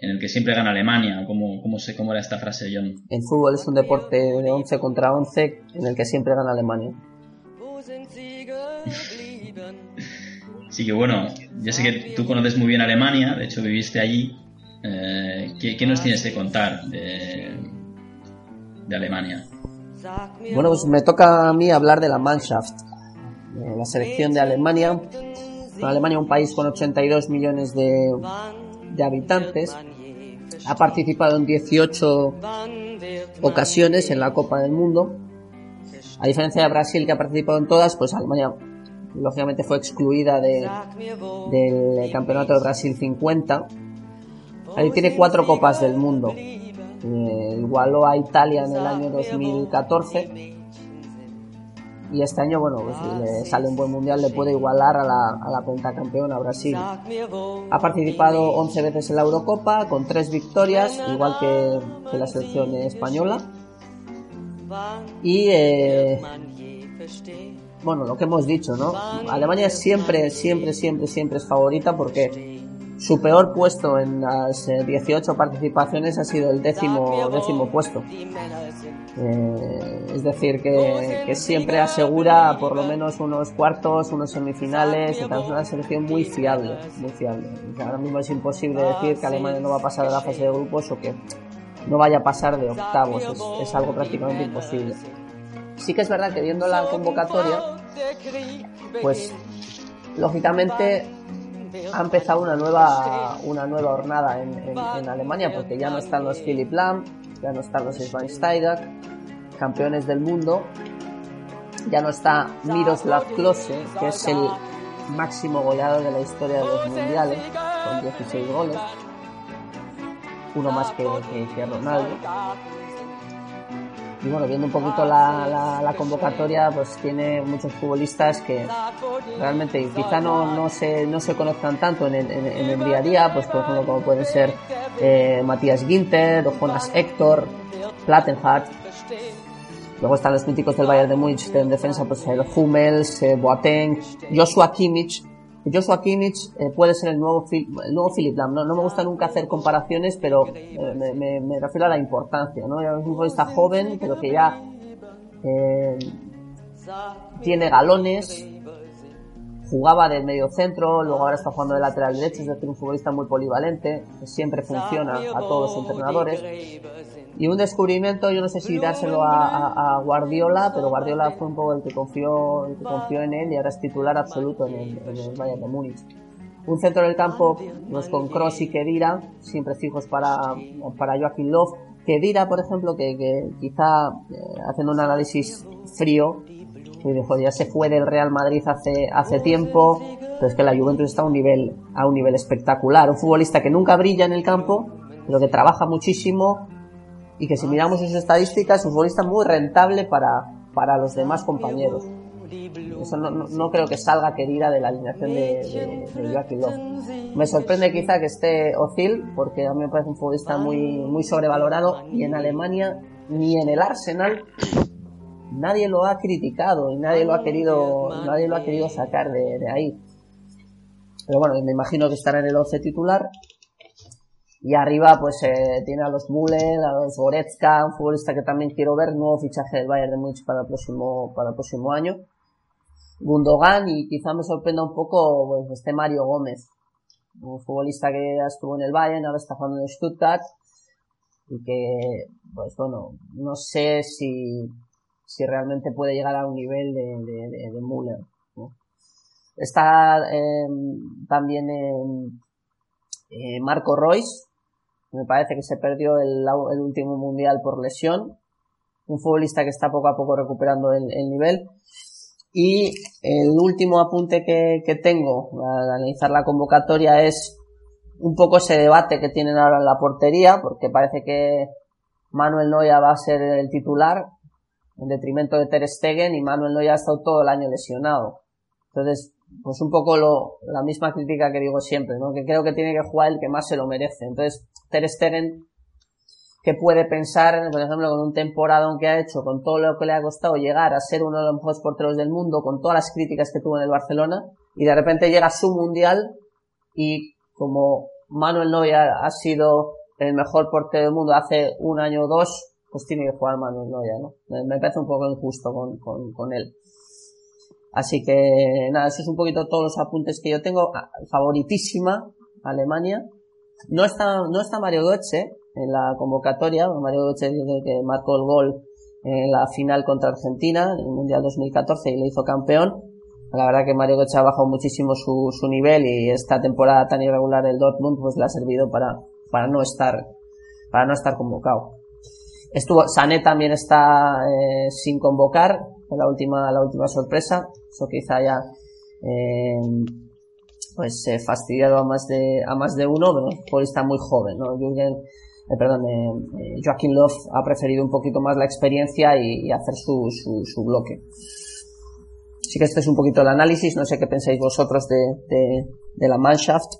en el que siempre gana Alemania. ¿Cómo, cómo, se, cómo era esta frase, John? El fútbol es un deporte de 11 contra 11 en el que siempre gana Alemania. Así que bueno, yo sé que tú conoces muy bien Alemania, de hecho viviste allí. Eh, ¿qué, nos tienes que contar de, Alemania? Bueno, pues me toca a mí hablar de la Mannschaft, la selección de Alemania. Alemania, un país con 82 millones de habitantes, ha participado en 18 ocasiones en la Copa del Mundo. A diferencia de Brasil, que ha participado en todas, pues Alemania lógicamente fue excluida de, del Campeonato de Brasil 50. Ahí tiene cuatro Copas del Mundo. Eh, igualó a Italia en el año 2014 y este año bueno pues le sale un buen mundial le puede igualar a la, a la pentacampeona Brasil ha participado 11 veces en la Eurocopa con tres victorias igual que, que la selección española y eh, bueno lo que hemos dicho no Alemania siempre siempre siempre siempre es favorita porque su peor puesto en las eh, 18 participaciones ha sido el décimo, décimo puesto. Eh, es decir, que, siempre asegura por lo menos unos cuartos, unos semifinales. Es una selección muy fiable, muy fiable. Ahora mismo es imposible decir que Alemania no va a pasar de la fase de grupos o que no vaya a pasar de octavos. Es, es algo prácticamente imposible. Sí que es verdad que viendo la convocatoria, pues lógicamente ha empezado una nueva una nueva jornada en, en, Alemania porque ya no están los Philipp Lahm, ya no están los Schweinsteiger, campeones del mundo, ya no está Miroslav Klose, que es el máximo goleador de la historia de los mundiales, con 16 goles, uno más que, que, que Ronaldo. Y bueno, viendo un poquito la, la, convocatoria, pues tiene muchos futbolistas que realmente quizá no, no, se, no se conozcan tanto en el, en, el día a día, pues por ejemplo como pueden ser eh, Matías Ginter Jonas Héctor, Plattenhardt. Luego están los míticos del Bayern de Múnich en defensa, pues el Hummels, eh, Boateng, Joshua Kimmich. Joshua Kimmich eh, puede ser el nuevo, el nuevo Philip Lam. No, me gusta nunca hacer comparaciones, pero eh, me, me, refiero a la importancia. ¿no? Es un futbolista joven, pero que ya eh, tiene galones, jugaba del medio centro, luego ahora está jugando de lateral derecho, es decir, un futbolista muy polivalente, que siempre funciona a todos los entrenadores. Y un descubrimiento, yo no sé si dárselo a, a, a, Guardiola, pero Guardiola fue un poco el que confió, el que confió en él y ahora es titular absoluto en el, en el Bayern de Múnich. Un centro del campo, pues con Kroos y Kedira, siempre fijos para, para Joaquín Love. Kedira, por ejemplo, que, que quizá eh, haciendo un análisis frío, que dijo, ya se fue del Real Madrid hace, hace tiempo, pero es que la Juventus está a un nivel, a un nivel espectacular. Un futbolista que nunca brilla en el campo, pero que trabaja muchísimo, y que si miramos sus estadísticas es un futbolista muy rentable para, para los demás compañeros. Eso no, no- no creo que salga querida de la alineación de, de, de Joachim Löw. Me sorprende quizá que esté Ozil, porque a mí me parece un futbolista muy, muy sobrevalorado, y en Alemania, ni en el Arsenal, nadie lo ha criticado y nadie lo ha querido, nadie lo ha querido sacar de, de ahí. Pero bueno, me imagino que estará en el 11 titular. Y arriba, pues eh, tiene a los Müller, a los Goretzka, un futbolista que también quiero ver, nuevo fichaje del Bayern de Múnich para el próximo, para el próximo año. Gundogan y quizá me sorprenda un poco pues, este Mario Gómez, un futbolista que ya estuvo en el Bayern, ahora está jugando en Stuttgart y que, pues bueno, no sé si, si realmente puede llegar a un nivel de, de, de, de Müller. Está eh, también eh, Marco Royce, me parece que se perdió el, último mundial por lesión, un futbolista que está poco a poco recuperando el, el nivel. Y el último apunte que, tengo al analizar la convocatoria es un poco ese debate que tienen ahora en la portería, porque parece que Manuel Neuer va a ser el titular en detrimento de Ter Stegen y Manuel Neuer ha estado todo el año lesionado. Entonces, pues un poco lo, la misma crítica que digo siempre, ¿no? Que creo que tiene que jugar el que más se lo merece. Entonces, Ter que puede pensar, por ejemplo, con un temporadón que ha hecho, con todo lo que le ha costado llegar a ser uno de los mejores porteros del mundo, con todas las críticas que tuvo en el Barcelona, y de repente llega a su mundial y como Manuel Neuer ha sido el mejor portero del mundo hace un año o dos, pues tiene que jugar Manuel Neuer, ¿no? Me, parece un poco injusto con, con, con él. Así que nada, eso es un poquito todos los apuntes que yo tengo. Ah, Favoritísima Alemania. No está, no está Mario Götze en la convocatoria. Mario Götze dice que marcó el gol en la final contra Argentina, en el Mundial 2014 y lo hizo campeón. La verdad que Mario Götze ha bajado muchísimo su, su nivel y esta temporada tan irregular del Dortmund pues le ha servido para, para no estar, para no estar convocado. Estuvo, Sané también está eh, sin convocar, la última, la última sorpresa. Eso quizá ya eh, pues eh, fastidiado a más de a más de uno, pero un está muy joven, ¿no? Jürgen, eh, perdón, eh, Joaquín Love ha preferido un poquito más la experiencia y, hacer su, su, bloque. Así que este es un poquito el análisis, no sé qué pensáis vosotros de, de, de la Mannschaft.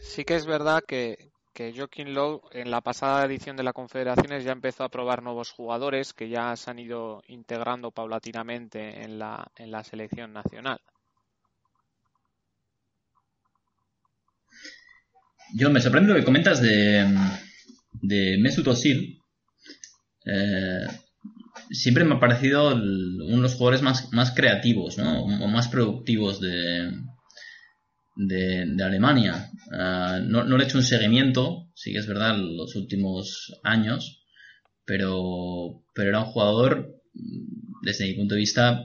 Sí que es verdad que, que Joaquín Lowe en la pasada edición de la Confederaciones ya empezó a probar nuevos jugadores que ya se han ido integrando paulatinamente en la, en la selección nacional. Yo me sorprende lo que comentas de, de Mesut Özil. Eh, siempre me ha parecido uno de los jugadores más, más creativos, ¿no? O más productivos de, de, Alemania. Uh, no, no, le he hecho un seguimiento, sí que es verdad, los últimos años, pero, pero era un jugador, desde mi punto de vista,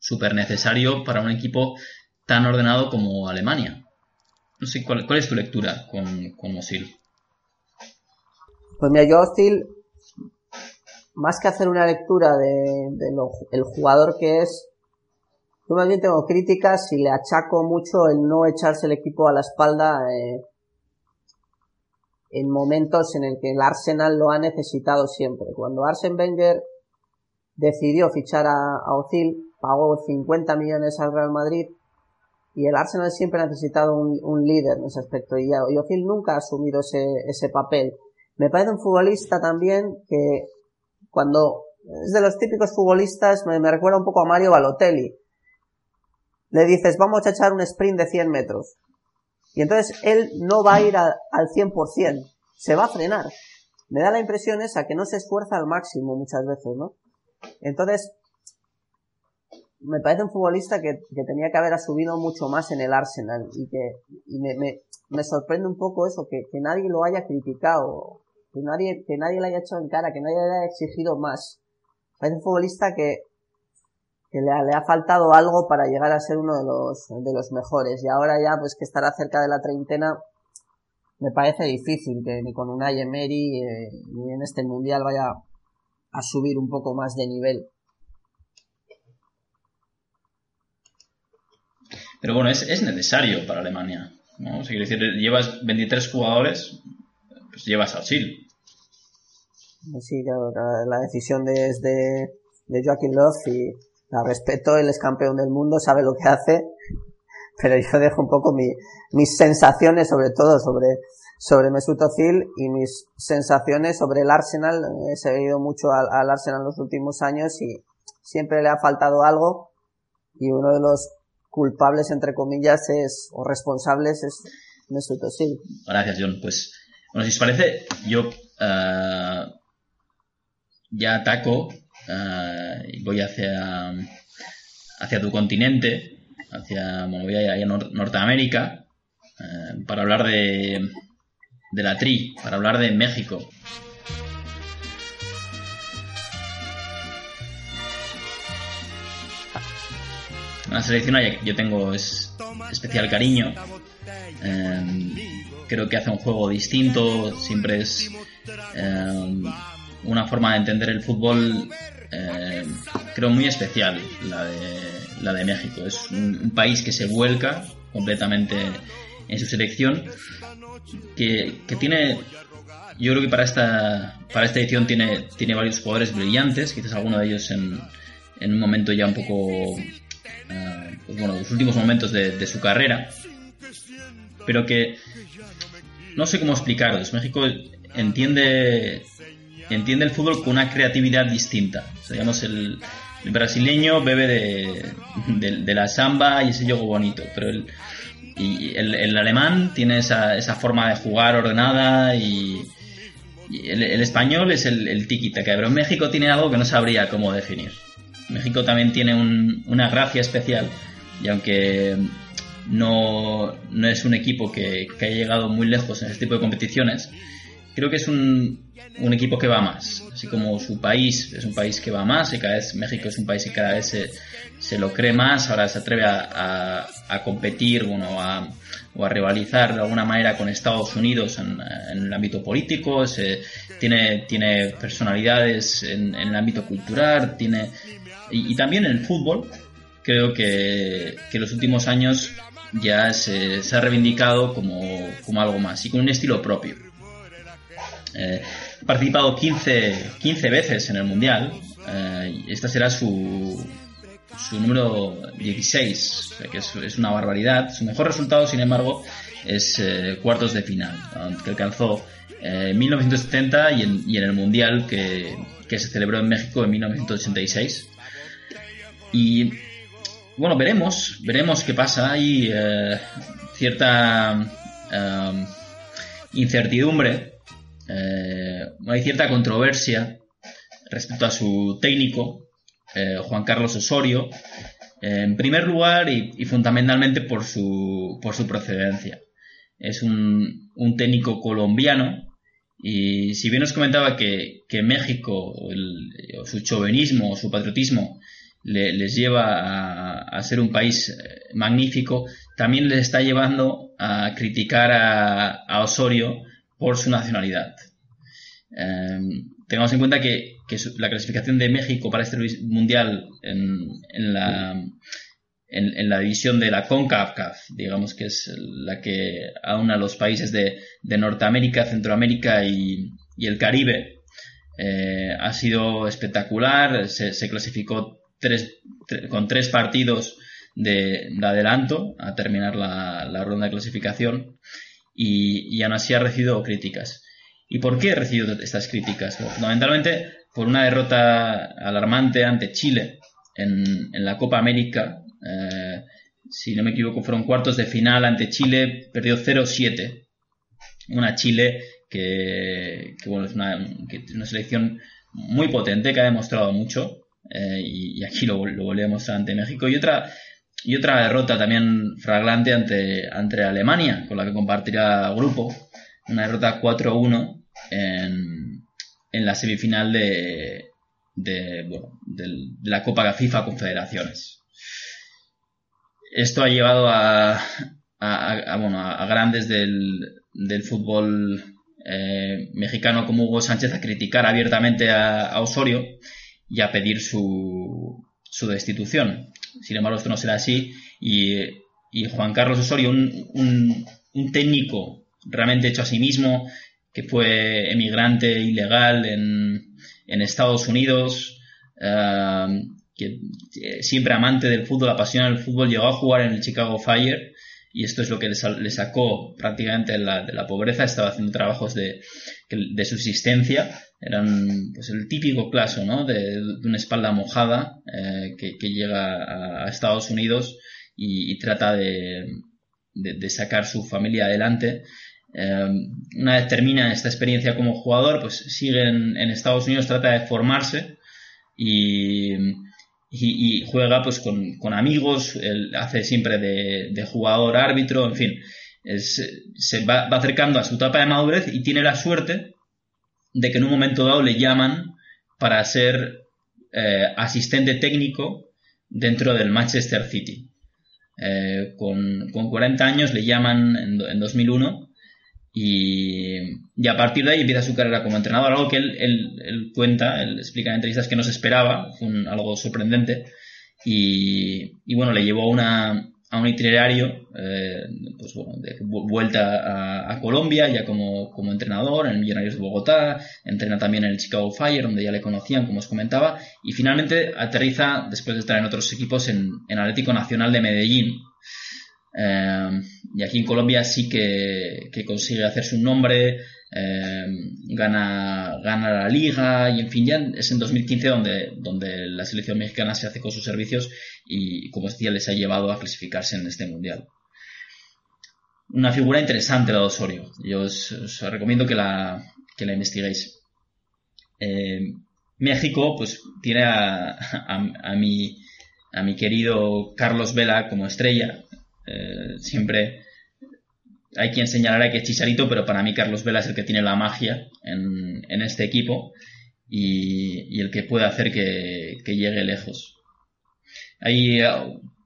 súper necesario para un equipo tan ordenado como Alemania. No sé, ¿cuál, cuál es tu lectura con, con? Pues mira, yo Osil, más que hacer una lectura de, de el jugador que es, yo más tengo críticas y le achaco mucho el no echarse el equipo a la espalda eh, en momentos en el que el Arsenal lo ha necesitado siempre. Cuando Arsen Wenger decidió fichar a, a Ozil, pagó 50 millones al Real Madrid y el Arsenal siempre ha necesitado un, líder en ese aspecto y, y Ozil nunca ha asumido ese, ese papel. Me parece un futbolista también que cuando es de los típicos futbolistas me, me recuerda un poco a Mario Balotelli le dices, vamos a echar un sprint de 100 metros. Y entonces él no va a ir a, al 100%, se va a frenar. Me da la impresión esa, que no se esfuerza al máximo muchas veces, ¿no? Entonces, me parece un futbolista que, que tenía que haber asumido mucho más en el Arsenal y que y me, me, me, sorprende un poco eso, que, que nadie lo haya criticado, que nadie, que nadie le haya echado en cara, que nadie le haya exigido más. Me parece un futbolista que, que le ha, le ha, faltado algo para llegar a ser uno de los, de los mejores. Y ahora ya, pues que estará cerca de la treintena, me parece difícil que ni con un Emery eh, ni en este mundial vaya a subir un poco más de nivel. Pero bueno, es, es necesario para Alemania. ¿no? O sea, decir, llevas 23 jugadores, pues llevas a Osil. Sí, claro, la, la decisión de, es de, de Joaquín Love y la respeto, él es campeón del mundo, sabe lo que hace, pero yo dejo un poco mi, mis sensaciones sobre todo sobre, sobre Mesut Özil y mis sensaciones sobre el Arsenal. He seguido mucho al, al Arsenal en los últimos años y siempre le ha faltado algo y uno de los culpables entre comillas es o responsables es Mesut Özil. Gracias, John. Pues, bueno, si os parece, yo eh, ya ataco eh, y voy hacia, hacia tu continente, hacia, bueno, voy a, a Nor- Norteamérica, eh, para hablar de, de la TRI, para hablar de México. Una selección yo tengo es especial cariño. Eh, creo que hace un juego distinto, siempre es eh, una forma de entender el fútbol, eh, creo muy especial la de, la de México. Es un, un país que se vuelca completamente en su selección, que, que tiene, yo creo que para esta, para esta edición tiene, tiene varios jugadores brillantes, quizás alguno de ellos en, en un momento ya un poco, bueno, los últimos momentos de, su carrera, pero que no sé cómo explicaros. México entiende entiende el fútbol con una creatividad distinta. O el, brasileño bebe de, de, la samba y ese juego bonito, pero el, y el, el alemán tiene esa, esa forma de jugar ordenada y, el, español es el, el tiki-taka, pero México tiene algo que no sabría cómo definir. México también tiene un- una gracia especial y aunque no, no es un equipo que, que haya llegado muy lejos en este tipo de competiciones, creo que es un, un equipo que va más. Así como su país es un país que va más y cada vez México es un país que cada vez se, se lo cree más, ahora se atreve a, a- a competir bueno, a, o a rivalizar de alguna manera con Estados Unidos en, en el ámbito político, se, tiene, tiene personalidades en, en el ámbito cultural, tiene y, y también en el fútbol. Creo que, que los últimos años ya se, se ha reivindicado como, como algo más y con un estilo propio. Eh, ha participado 15, 15 veces en el Mundial. eh, esta será su, su número 16, o sea que es, es una barbaridad. Su mejor resultado, sin embargo, es eh, cuartos de final, que alcanzó eh, en 1970 y en, y en el Mundial que, que se celebró en México en 1986. Y bueno, veremos, veremos qué pasa. Hay eh, cierta eh, incertidumbre, hay cierta controversia respecto a su técnico, eh, Juan Carlos Osorio, en primer lugar y, fundamentalmente por su, por su procedencia. Es un, un técnico colombiano y si bien os comentaba que, que México, el- su chauvinismo o su patriotismo le- les lleva a, ser un país eh, magnífico, también les está llevando a criticar a, Osorio por su nacionalidad. Eh, tengamos en cuenta que, la clasificación de México para este mundial en, la, división de la CONCACAF, digamos que es la que aúna los países de, Norteamérica, Centroamérica y, el Caribe, eh, ha sido espectacular. Se clasificó tres, tre- con tres partidos de, de adelanto a terminar la, la ronda de clasificación y, y aún así ha recibido críticas. ¿Y por qué he recibido estas críticas? Bueno, fundamentalmente por una derrota alarmante ante Chile en, en la Copa América. Eh, si no me equivoco, fueron cuartos de final ante Chile, perdió 0-7. Una Chile que, que, bueno, es una, que una selección muy potente, que ha demostrado mucho. Eh, y, aquí lo, lo volví a mostrar ante México. Y otra, y otra derrota también flagrante ante, ante Alemania, con la que compartirá grupo. Una derrota 4-1 en, en la semifinal de, de, bueno, del- de la Copa FIFA Confederaciones. Esto ha llevado a, bueno, a grandes del, del fútbol eh, mexicano como Hugo Sánchez a criticar abiertamente a Osorio y a pedir su, su destitución. Sin embargo, esto no será así y, y Juan Carlos Osorio, un, un, técnico realmente hecho a sí mismo, que fue emigrante ilegal en, en Estados Unidos, eh, que eh, siempre amante del fútbol, apasionado del fútbol, llegó a jugar en el Chicago Fire y esto es lo que le sacó prácticamente de la, de la pobreza, estaba haciendo trabajos de, de subsistencia, eran pues el típico caso ¿no? de, de una espalda mojada eh, que, que llega a, Estados Unidos y, trata de, de- sacar su familia adelante. Eh, una vez termina esta experiencia como jugador, pues sigue en, Estados Unidos, trata de formarse y, y- juega pues con, con amigos, él hace siempre de, de jugador árbitro, en fin, es- se va, va acercando a su etapa de madurez y tiene la suerte de que en un momento dado le llaman para ser eh, asistente técnico dentro del Manchester City. Eh, con, con 40 años le llaman en, en 2001 y, y a partir de ahí empieza su carrera como entrenador, algo que él, él- él cuenta, él explica en entrevistas que no se esperaba, fue un- algo sorprendente y, y bueno, le llevó a, una, a un itinerario eh, pues bueno, de vu- vuelta a, Colombia ya como, como entrenador en Millonarios de Bogotá, entrena también en el Chicago Fire donde ya le conocían como os comentaba y finalmente aterriza después de estar en otros equipos en, en Atlético Nacional de Medellín. Eh, y aquí en Colombia sí que, que consigue hacerse un nombre, eh, gana, gana la liga y en fin, ya es en 2015 donde, donde la selección mexicana se hace con sus servicios y como decía les ha llevado a clasificarse en este mundial. Una figura interesante la de Osorio. Yo os, recomiendo que la, que la investiguéis. Eh, México pues tiene a, a, a mi, a mi querido Carlos Vela como estrella, eh, siempre hay quien señalará que es Chicharito, pero para mí Carlos Vela es el que tiene la magia en, en este equipo y, y el que puede hacer que, que llegue lejos. Hay, eh,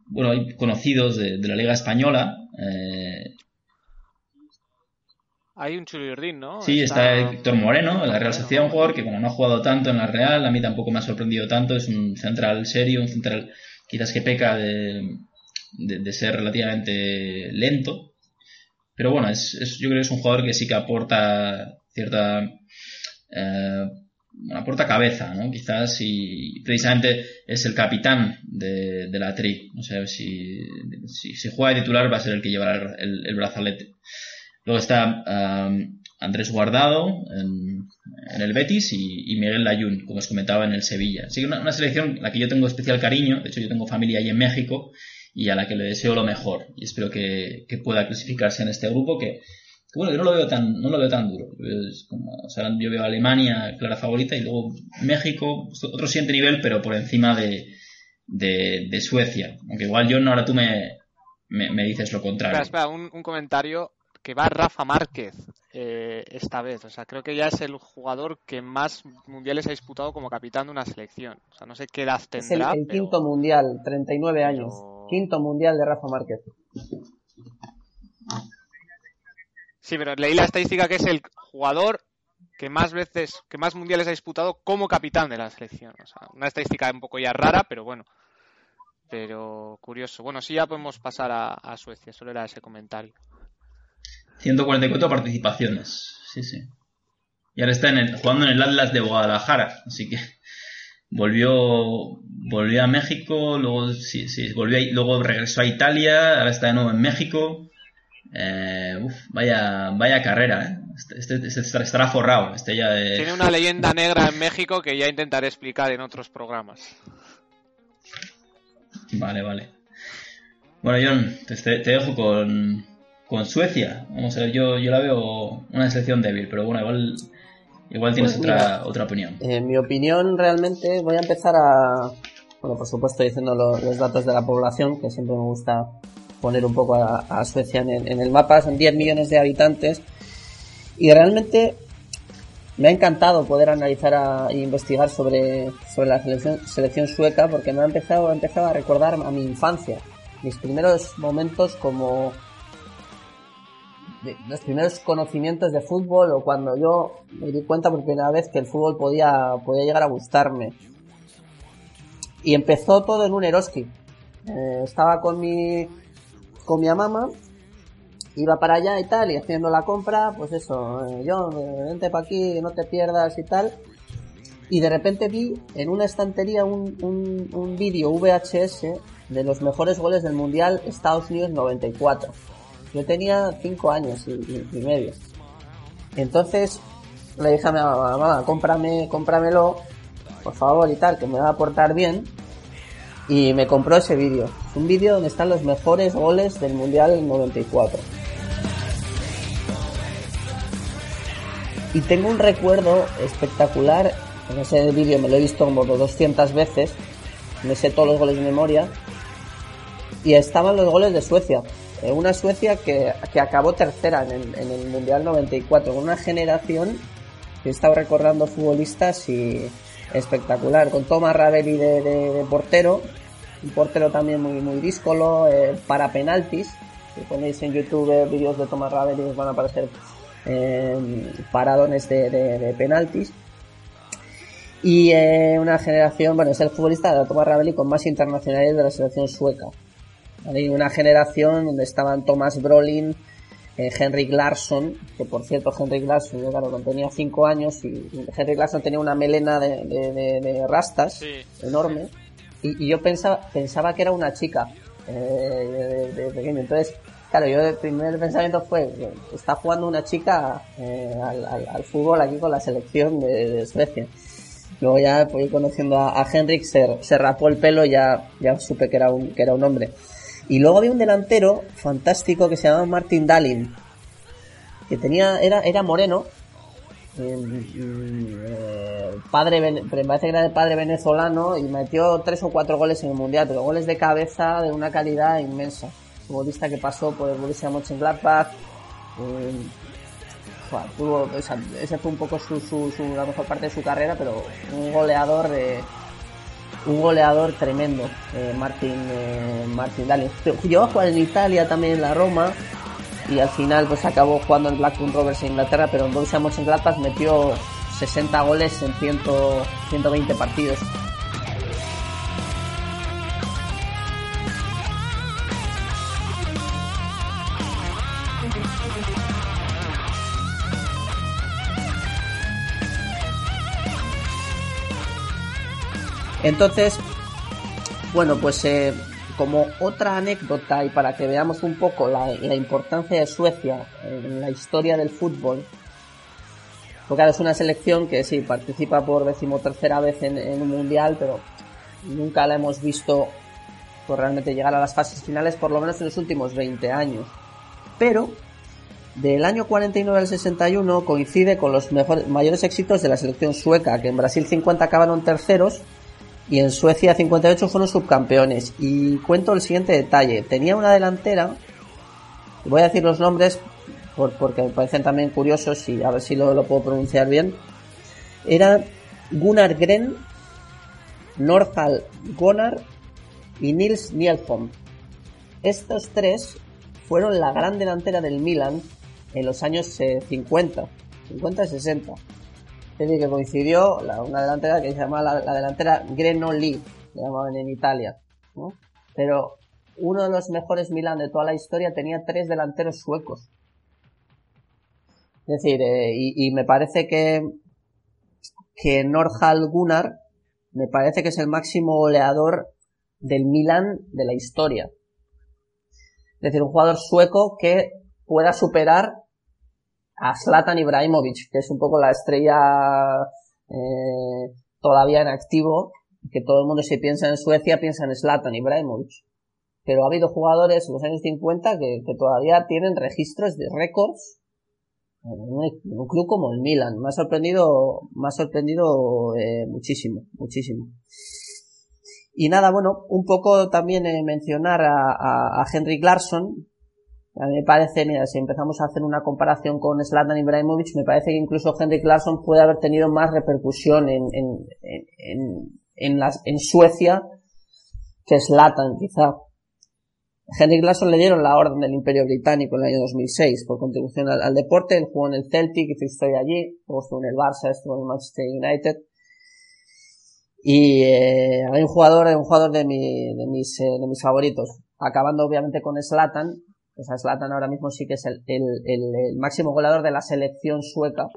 bueno, hay conocidos de, de la Liga Española. eh, Hay un churrirdín, ¿no? Sí, está Héctor Moreno, en la Real Sociedad, un jugador que bueno, no ha jugado tanto en la Real, a mí tampoco me ha sorprendido tanto, es un central serio, un central quizás que peca de, de, de ser relativamente lento, pero bueno, es, es- yo creo que es un jugador que sí que aporta cierta... eh, aporta cabeza, ¿no? Quizás y precisamente es el capitán de, de la tri. O sea, si, si, juega de titular va a ser el que llevará el, brazalete. Luego está um, Andrés Guardado en, el Betis y, y Miguel Layún, como os comentaba, en el Sevilla. Así que una, una selección a la que yo tengo especial cariño. De hecho, yo tengo familia ahí en México y a la que le deseo lo mejor. Y espero que, que pueda clasificarse en este grupo que, que, bueno, yo no lo veo tan, no lo veo tan duro. Es como, o sea, yo veo a Alemania clara favorita y luego México, otro siguiente nivel, pero por encima de, de, de Suecia. Aunque igual John, ahora tú me, me, me dices lo contrario. Espera, espera, un, un comentario que va Rafa Márquez eh, esta vez. O sea, creo que ya es el jugador que más mundiales ha disputado como capitán de una selección. O sea, no sé qué edad Es el, tendrá. el pero- quinto mundial, 39 años. pero- Quinto mundial de Rafa Márquez. Sí, pero leí la estadística que es el jugador que más veces, que más mundiales ha disputado como capitán de la selección. O sea, una estadística un poco ya rara, pero bueno. Pero curioso. Bueno, sí, ya podemos pasar a, a Suecia. Solo era ese comentario. 144 participaciones. Sí, sí. Y ahora está en el- jugando en el Atlas de Guadalajara. Así que volvió volvió a México, luego sí, sí, volvió luego regresó a Italia, ahora está de nuevo en México. Eh, uf, vaya, vaya carrera, ¿eh? Este, este- este estará- forrado. Este ya de- Tiene una leyenda negra en México que ya intentaré explicar en otros programas. Vale, vale. Bueno, John, te, te- te dejo con, con Suecia. Vamos a ver, yo, yo la veo una selección débil, pero bueno, igual, igual tienes Pues otra, mira. otra opinión. En mi opinión, realmente voy a empezar a. Bueno, por supuesto, diciendo lo- los datos de la población, que siempre me gusta poner un poco a, a Suecia en el, en el mapa. Son 10 millones de habitantes. Y realmente me ha encantado poder analizar a- e investigar sobre, sobre la selección, selección sueca, porque me ha empezado, empezado a recordar a mi infancia. Mis primeros momentos como los primeros conocimientos de fútbol o cuando yo me di cuenta por primera vez que el fútbol podía, podía llegar a gustarme. Y empezó todo en un Eroski. Eh, estaba con mi, con mi mamá iba para allá y tal, y haciendo la compra, pues eso, eh, yo, eh, vente para aquí, no te pierdas y tal. Y de repente vi en una estantería un, un, un vídeo VHS de los mejores goles del Mundial Estados Unidos 94. Yo tenía 5 años y, medio. Entonces le dije a mi mamá, mamá, cómprame, cómpramelo, por favor y tal, que me va a portar bien. Y me compró ese vídeo. Un vídeo donde están los mejores goles del Mundial 94. Y tengo un recuerdo espectacular. En ese vídeo me lo he visto como 200 veces. Me sé todos los goles de memoria. Y estaban los goles de Suecia. Eh, Una Suecia que, que acabó tercera en el, en el Mundial 94. Con una generación que he estado recordando futbolistas y espectacular. Con Thomas Ravelli de, de- portero. Un portero también muy, muy díscolo. eh, para penaltis. Si ponéis en YouTube vídeos de Thomas Ravelli os van a aparecer eh, paradones de, de- de penaltis. Y eh, una generación, bueno, es el futbolista de Thomas Ravelli con más internacionales de la selección sueca. ¿Vale? Y una generación donde estaban Thomas Brolin, eh, Henrik Larsson, que por cierto Henrik Larsson, yo claro, cuando tenía 5 años y Henrik Larsson tenía una melena de, de- de- de rastas Sí. enorme y, y yo pensaba, pensaba que era una chica eh, de, pequeño. Entonces, claro, yo el primer pensamiento fue, eh, está jugando una chica eh, al, al- al fútbol aquí con la selección de, Suecia. Luego ya pues, conociendo a, a Henrik, se, se rapó el pelo y ya, ya supe que era, un, que era un hombre. Y luego había un delantero fantástico que se llamaba Martin Dalin, que tenía, era, era moreno, eh, mm, padre, me parece que era de padre venezolano y metió tres o cuatro goles en el mundial, pero goles de cabeza de una calidad inmensa. Futbolista que pasó por el Borussia Mönchengladbach, eh, tuvo- o sea, ese fue un poco su, su, su- la mejor parte de su carrera, pero un goleador de un goleador tremendo, eh, Martin eh, Martin Dalin. Llegó a jugar en Italia también en la Roma y al final pues acabó jugando en Blackburn Rovers en Inglaterra, pero en Borussia Mönchengladbach metió 60 goles en 100, 120 partidos. Entonces, bueno, pues eh, como otra anécdota y para que veamos un poco la, importancia de Suecia en la historia del fútbol, porque es una selección que sí participa por decimotercera vez en, en un mundial, pero nunca la hemos visto pues, realmente llegar a las fases finales, por lo menos en los últimos 20 años. Pero del año 49 al 61 coincide con los mejores, mayores éxitos de la selección sueca, que en Brasil 50 acabaron terceros y en Suecia 58 fueron subcampeones. Y cuento el siguiente detalle. Tenía una delantera, voy a decir los nombres por- porque me parecen también curiosos y a ver si lo, lo puedo pronunciar bien. Era Gunnar Gren, Norhal Gunnar y Nils Nielholm. Estos tres fueron la gran delantera del Milan en los años eh, 50, 50 y 60. Es decir, que coincidió la- una delantera que se llama la, la delantera Grenoli, le llamaban en Italia. Pero uno de los mejores Milan de toda la historia tenía tres delanteros suecos. Es decir, eh, y, y me parece que, que Norhal Gunnar me parece que es el máximo goleador del Milan de la historia. Es decir, un jugador sueco que pueda superar a Zlatan Ibrahimovic, que es un poco la estrella eh, todavía en activo, que todo el mundo si piensa en Suecia piensa en Zlatan Ibrahimovic. Pero ha habido jugadores en los años 50 que, que todavía tienen registros de récords en un, club como el Milan. Me ha sorprendido, me ha sorprendido eh, muchísimo, muchísimo. Y nada, bueno, un poco también eh, mencionar a, a, a a mí me parece, mira, si empezamos a hacer una comparación con Zlatan Ibrahimovic, me parece que incluso Henrik Larsson puede haber tenido más repercusión en, en, en, en, Suecia que Zlatan, quizá. Henrik Larsson le dieron la orden del Imperio Británico en el año 2006 por contribución al, deporte. Él jugó en el Celtic, hizo historia allí, luego estuvo en el Barça, estuvo en el Manchester United. Y eh, hay un jugador, un jugador de, mi, de, mis, eh, de mis favoritos, acabando obviamente con Zlatan, Pues a Zlatan ahora mismo sí que es el, el, el, el máximo goleador de la selección sueca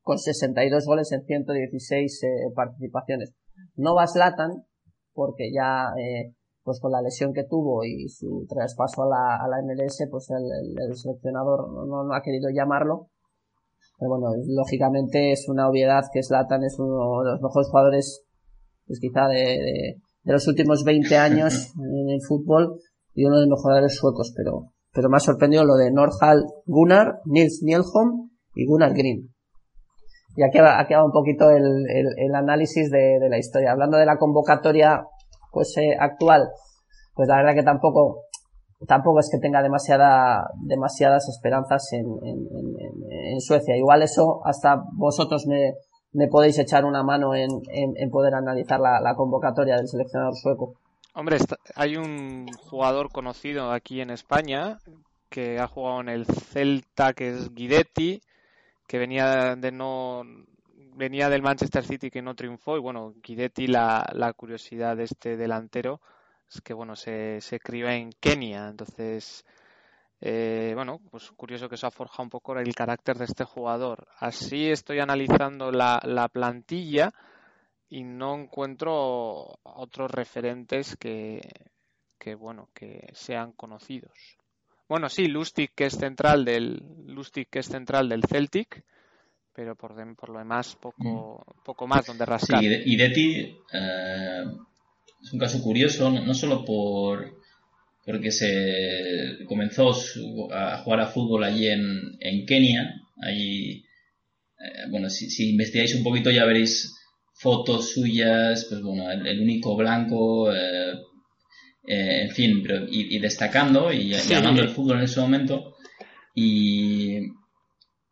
con 62 goles en 116 eh, participaciones. No va Zlatan porque ya eh, pues con la lesión que tuvo y su traspaso a la, a la MLS, pues el, el- el seleccionador no, no ha querido llamarlo. Pero bueno, lógicamente es una obviedad que Zlatan es uno de los mejores jugadores, pues quizá de, de, de los últimos 20 años en el fútbol y uno de los jugadores suecos, pero, pero me ha sorprendido lo de Nordhal Gunnar, Nils Nielholm y Gunnar Green. Y aquí va, aquí va un poquito el, el, el análisis de, de la historia. Hablando de la convocatoria pues eh, actual, pues la verdad que tampoco tampoco es que tenga demasiada demasiadas esperanzas en, en, en, en Suecia. Igual eso hasta vosotros me, me podéis echar una mano en, en, en poder analizar la, la convocatoria del seleccionador sueco. Hombre, está- hay un jugador conocido aquí en España que ha jugado en el Celta, que es Guidetti, que venía de no venía del Manchester City que no triunfó y bueno, Guidetti la, la curiosidad de este delantero es que bueno, se, se crió en Kenia, entonces eh, bueno, pues curioso que eso ha forjado un poco el carácter de este jugador. Así estoy analizando la, la plantilla y no encuentro otros referentes que, que bueno, que sean conocidos. Bueno, sí, Lustig que es central del Lustig que es central del Celtic, pero por, dem- por lo demás poco poco más donde Sí, rascar. y De- y Detti eh, es un caso curioso, no, solo por porque se comenzó a jugar a fútbol allí en, en Kenia. Allí, eh, bueno, si, si investigáis un poquito ya veréis fotos suyas, pues bueno, el, el único blanco, eh, eh, en fin, pero, y, y destacando y Sí. llamando el fútbol en ese momento. Y,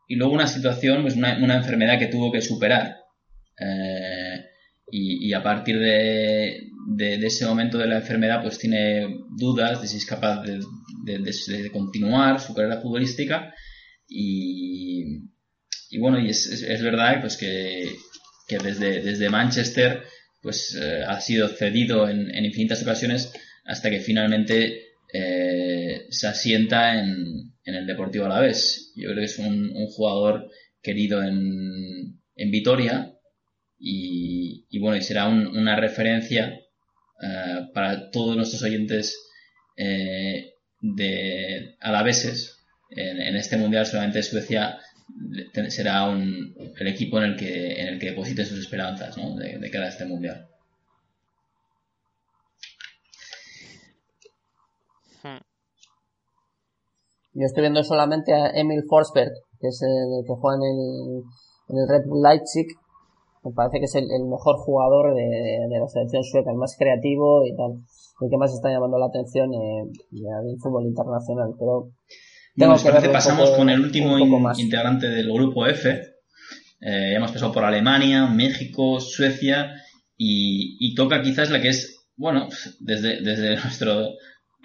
y luego una situación, pues una, una enfermedad que tuvo que superar. Eh, y, y a partir de, de- de ese momento de la enfermedad, pues tiene dudas de si es capaz de, de- de- de continuar su carrera futbolística. Y, y bueno, y es, es- es verdad pues que, que desde, desde Manchester pues eh, ha sido cedido en, infinitas ocasiones hasta que finalmente eh, se asienta en, en el Deportivo Alavés. Yo creo que es un, jugador querido en, en Vitoria y, bueno, y será un- una referencia eh, para todos nuestros oyentes de alaveses en, en este mundial. Solamente Suecia será un, el equipo en el que en el que depositen sus esperanzas ¿no? de, de cara a este mundial. Hmm. Yo estoy viendo solamente a Emil Forsberg, que es el que juega en el, en el Red Bull Leipzig. Me parece que es el, mejor jugador de, la selección sueca, el más creativo y tal. El que más está llamando la atención eh, del fútbol internacional. Pero tengo os que pasamos poco- con el último integrante del grupo F. Eh, ya hemos pasado por Alemania, México, Suecia y, y toca quizás la que es, bueno, desde, desde nuestro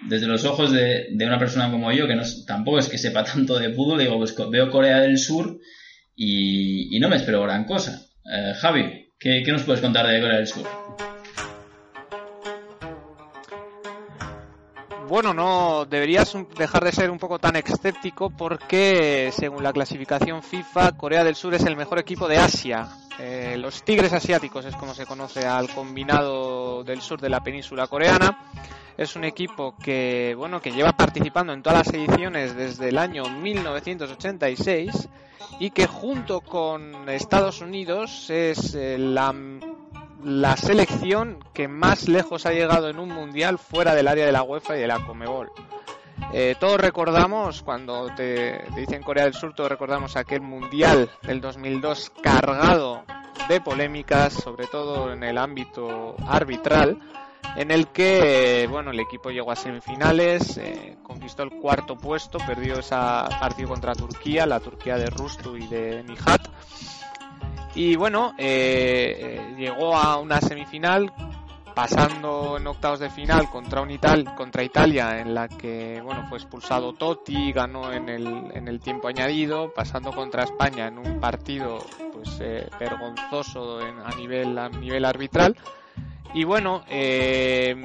desde los ojos de, de una persona como yo, que no, tampoco es que sepa tanto de fútbol, digo, pues veo Corea del Sur y, y no me espero gran cosa. Eh, Javi, ¿qué, ¿qué nos puedes contar de Corea del Sur? Bueno, no deberías dejar de ser un poco tan escéptico porque según la clasificación FIFA, Corea del Sur es el mejor equipo de Asia. Eh, los Tigres Asiáticos es como se conoce al combinado del sur de la península coreana. Es un equipo que, bueno, que lleva participando en todas las ediciones desde el año 1986 y que junto con Estados Unidos es eh, la la selección que más lejos ha llegado en un mundial fuera del área de la UEFA y de la Comebol. Eh, todos recordamos, cuando te, dicen Corea del Sur, todos recordamos aquel mundial del 2002 cargado de polémicas, sobre todo en el ámbito arbitral, en el que bueno el equipo llegó a semifinales, eh, conquistó el cuarto puesto, perdió ese partido contra Turquía, la Turquía de Rustu y de Nihat. Y bueno, eh, eh, llegó a una semifinal pasando en octavos de final contra un Ital contra Italia en la que bueno fue expulsado Totti ganó en el, en el tiempo añadido pasando contra España en un partido pues eh, vergonzoso en- a nivel a nivel arbitral. Y bueno eh,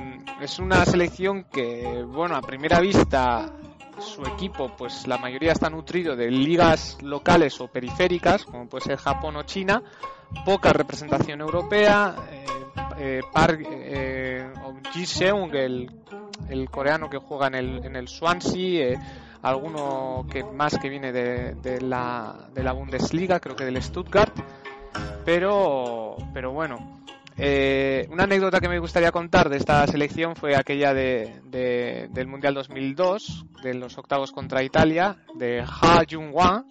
es una selección que bueno a primera vista su equipo, pues la mayoría está nutrido de ligas locales o periféricas, como puede ser Japón o China, poca representación europea, eh, eh, Park eh, Ji-seung, el, el coreano que juega en el, en el Swansea, eh, alguno que más que viene de, de la, de la Bundesliga, creo que del Stuttgart, pero, pero bueno. Eh, una anécdota que me gustaría contar de esta selección fue aquella de, de- del Mundial 2002, de los octavos contra Italia, de Ha Jung-hwan,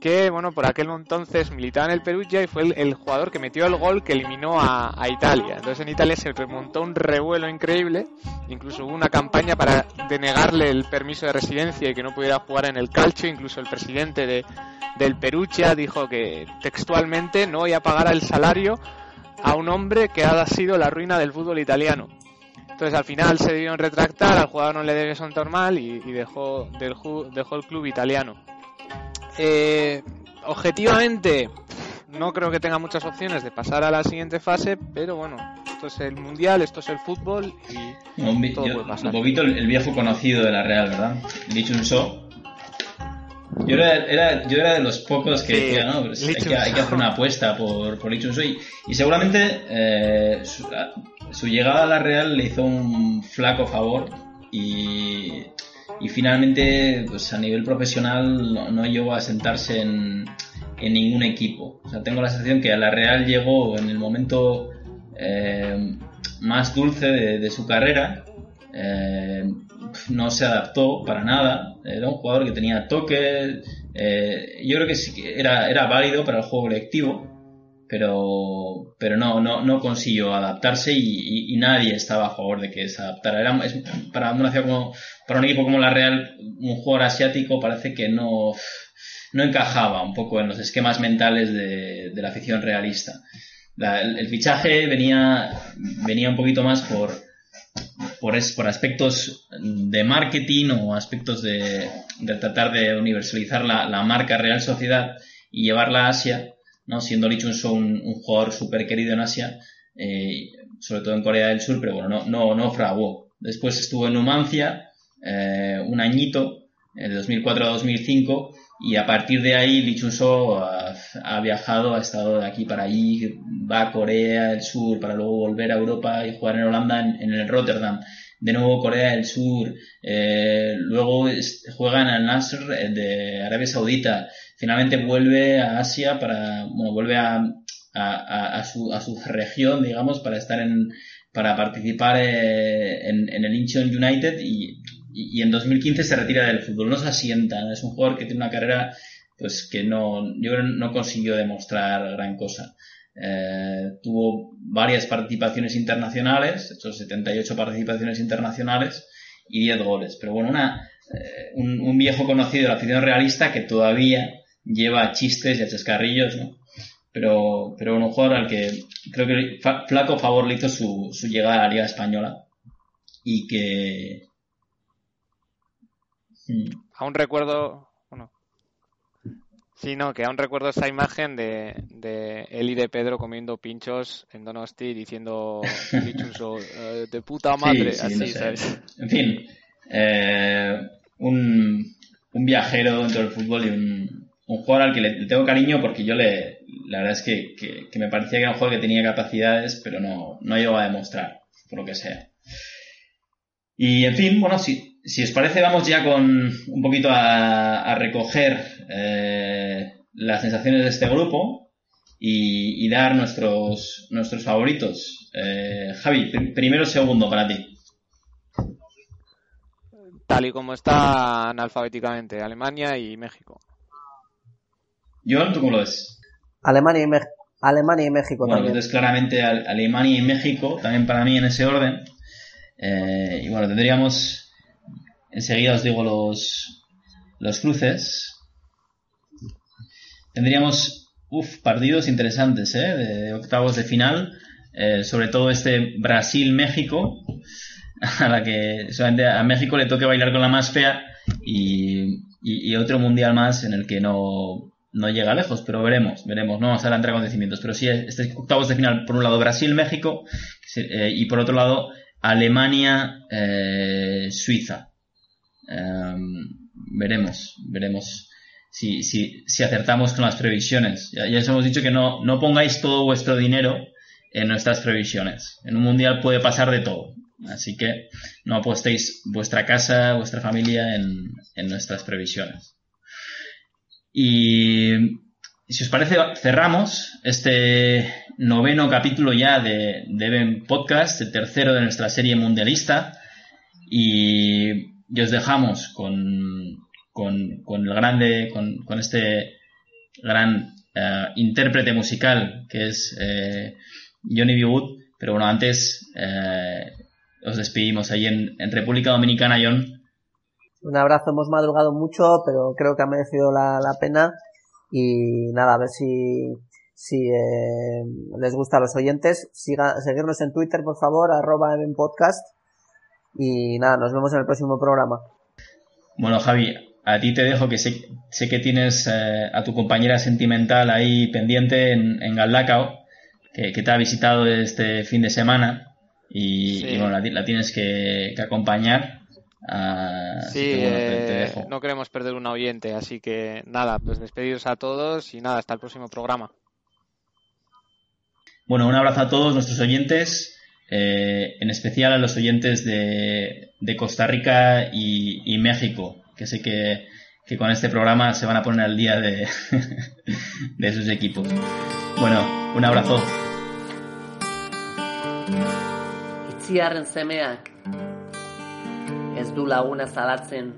que bueno, por aquel entonces militaba en el Perugia y fue el, jugador que metió el gol que eliminó a, Italia. Entonces en Italia se remontó un revuelo increíble, incluso hubo una campaña para denegarle el permiso de residencia y que no pudiera jugar en el calcio, incluso el presidente de, del Perugia dijo que textualmente no voy a pagar el salario a un hombre que ha sido la ruina del fútbol italiano. Entonces al final se debieron retractar, al jugador no le debe son normal y, y dejó, del ju- dejó el club italiano. Eh, objetivamente, no creo que tenga muchas opciones de pasar a la siguiente fase, pero bueno, esto es el mundial, esto es el fútbol y Un, Todo yo- puede pasar. un poquito el, el viejo conocido de la Real, ¿verdad? Lee Chun-so. Yo era, era- yo era de los pocos que Sí, decía, no, pues hay, que, hay que Chun-so. hacer una apuesta por, por Lee Chun-so y, y seguramente eh, su, llegada a la Real le hizo un flaco favor y, y finalmente pues a nivel profesional no, no llegó a sentarse en, en ningún equipo. O sea, tengo la sensación que a la Real llegó en el momento eh, más dulce de, de su carrera. Eh, no se adaptó para nada. Era un jugador que tenía toque. eh, yo creo que sí que era, era válido para el juego colectivo, pero, pero no, no, consiguió adaptarse y, nadie estaba a favor de que se adaptara. Era, para, un equipo como la Real, un jugador asiático parece que no, no encajaba un poco en los esquemas mentales de, la afición realista. El, el fichaje venía, venía un poquito más por, por, es- por aspectos de marketing o aspectos de, de tratar de universalizar la, marca Real Sociedad y llevarla a Asia, ¿no? siendo Lee Chun-so un, jugador súper querido en Asia, eh, sobre todo en Corea del Sur, pero bueno, no, no, no fraguó. Después estuvo en Numancia eh, un añito, eh, de 2004 a 2005, y a partir de ahí Lee Chun-so ha, viajado, ha estado de aquí para allí, va a Corea del Sur para luego volver a Europa y jugar en Holanda en, el Rotterdam. De nuevo Corea del Sur, eh, luego juega en el Nasr de Arabia Saudita, finalmente vuelve a Asia para, bueno, vuelve a, su, a su región, digamos, para estar en, para participar eh, en, el Incheon United y, y, y en 2015 se retira del fútbol, no se asienta, es un jugador que tiene una carrera pues que no, yo no consiguió demostrar gran cosa. Eh, tuvo varias participaciones internacionales, hecho 78 participaciones internacionales y 10 goles. Pero bueno, una, eh, un, viejo conocido de la afición realista que todavía lleva chistes y a chascarrillos, ¿no? Pero, pero un jugador al que creo que flaco favor le hizo su, su llegada a la Liga Española y que... Aún recuerdo, sí, no, que aún recuerdo esa imagen de, de él y de Pedro comiendo pinchos en Donosti diciendo Chun-so, eh, de puta madre, Sí, sí, así, no sé. ¿sabes? En fin, eh, un, un viajero dentro del fútbol y un, un jugador al que le, le tengo cariño porque yo le, la verdad es que, que- que me parecía que era un jugador que tenía capacidades, pero no, no llegó a demostrar, por lo que sea. Y en fin, bueno, si, si os parece, vamos ya con un poquito a, a recoger eh, las sensaciones de este grupo y, y dar nuestros, nuestros favoritos. Eh, Javi, pr- primero o segundo para ti. Tal y como están alfabéticamente Alemania y México. John, ¿tú cómo lo ves? Alemania y, Mex- Alemania y México Bueno, también. entonces claramente Al- Alemania y México, también para mí en ese orden. Eh, y bueno, tendríamos, enseguida os digo los, los cruces. Tendríamos, uf, partidos interesantes, ¿eh? De octavos de final. Eh, sobre todo este Brasil-México, a la que solamente a México le toque bailar con la más fea y, otro mundial más en el que no, no llega lejos, pero veremos, veremos, no vamos a adelantar acontecimientos, pero sí, este octavos de final, por un lado Brasil-México eh, y por otro lado Alemania-Suiza. em, veremos, veremos si, si, si acertamos con las previsiones. Ya, os hemos dicho que no, no pongáis todo vuestro dinero en nuestras previsiones. En un mundial puede pasar de todo. Así que no apostéis vuestra casa, vuestra familia en, en nuestras previsiones. Y si os parece, cerramos este noveno capítulo ya de, de Even Podcast, el tercero de nuestra serie mundialista. Y, y os dejamos con, con, con el grande, con, con este gran eh, intérprete musical que es eh, Johnny B. Wood. Pero bueno, antes eh, os despedimos ahí en, en República Dominicana, John. Un abrazo, hemos madrugado mucho, pero creo que ha merecido la, la pena. Y nada, a ver si, si eh, les gusta a los oyentes. Siga, seguirnos en Twitter, por favor, arroba en podcast. Y nada, nos vemos en el próximo programa. Bueno, Javi, a ti te dejo que sé, sé que tienes eh, a tu compañera sentimental ahí pendiente en, en Galdacao, que, que te ha visitado este fin de semana y, Sí. y bueno, la, ti- la tienes que, que acompañar. Ah, Sí, que bueno, te- te eh, dejo. no queremos perder un oyente, así que nada, pues despediros a todos y nada, hasta el próximo programa. Bueno, un abrazo a todos nuestros oyentes, eh, en especial a los oyentes de, de Costa Rica y, y México, que sé que, que con este programa se van a poner al día de, de sus equipos. Bueno, un abrazo. Itziarren semeak ez du laguna zalatzen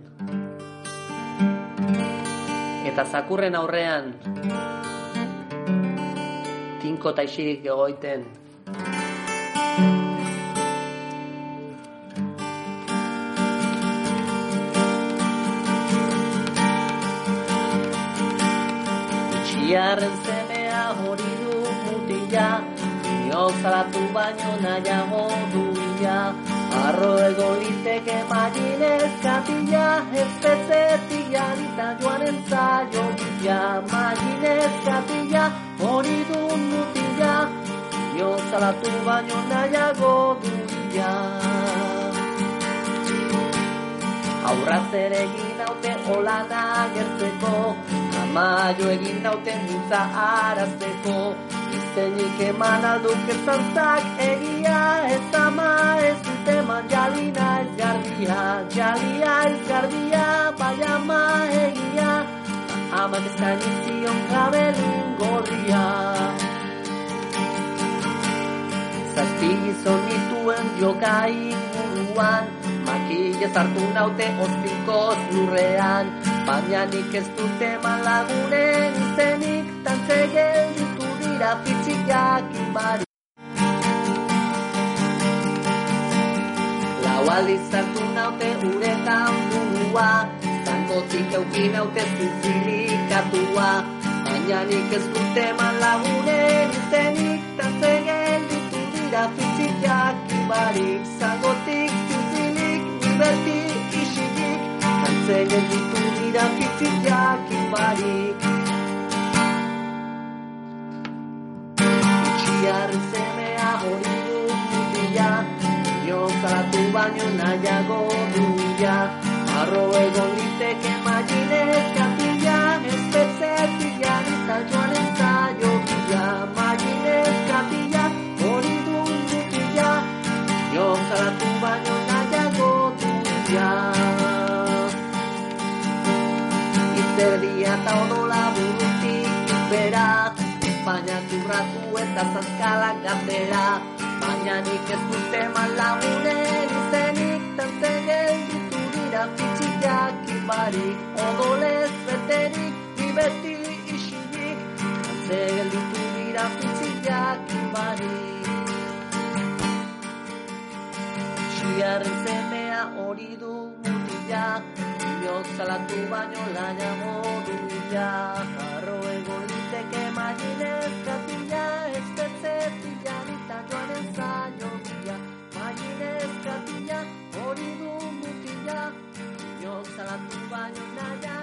eta zakurren aurrean tinko eta isirik egoiten Itziarren semea hori du mutila Inoz salatu baino nahiago du bila Arro ego liteke maginez katila Ez bezetik janita joan entzaio bila. Maginez katila hori du mutila Inoz salatu baino nahiago du bila Aurraz ere egin naute olana gertzeko Amaio egin naute mintza arazteko. Izenik eman alduk ez zantzak egia Ez ama ez dute eman jalina ez garbia Jalia ez garbia bai ama egia. Amak eskaini zion kabelin gorria. Zazpi gizon nituen joka inguruan Makile zartu naute ozpikoz lurrean Amianik ez dute malagunen izenik Tantze gelditu dira fitxikak inbari. Lau aldiz hartu naute uretan burua Zankotik eukin haute zizilik atua Baina nik ez dute malagunen izenik Tantze gelditu dira fitxikak inbari. Zankotik zizilik nibertik Ze gelditu dira fitzik jakin barik Itxiar zemea hori du mutila Inozatu baino nahiago du bila Arro egon liteke maginez kapila Ez betzetila izan joaren Izerdia eta odola burutik bera. Baina turratu eta zazkalak gatera Baina nik ez dute eman lagunen izenik Tante gelditu dira fitxiak inbarik Odolez beterik, ni beti isilik. Tante gelditu dira fitxiak inbarik Txiarren semea hori du mutila bihot zalatu baino laia modu bila Jarro ego liteke maien ez katila Ez betzetila eta joan ez aio bila Maien ez katila hori du mutila Bihot zalatu baino laia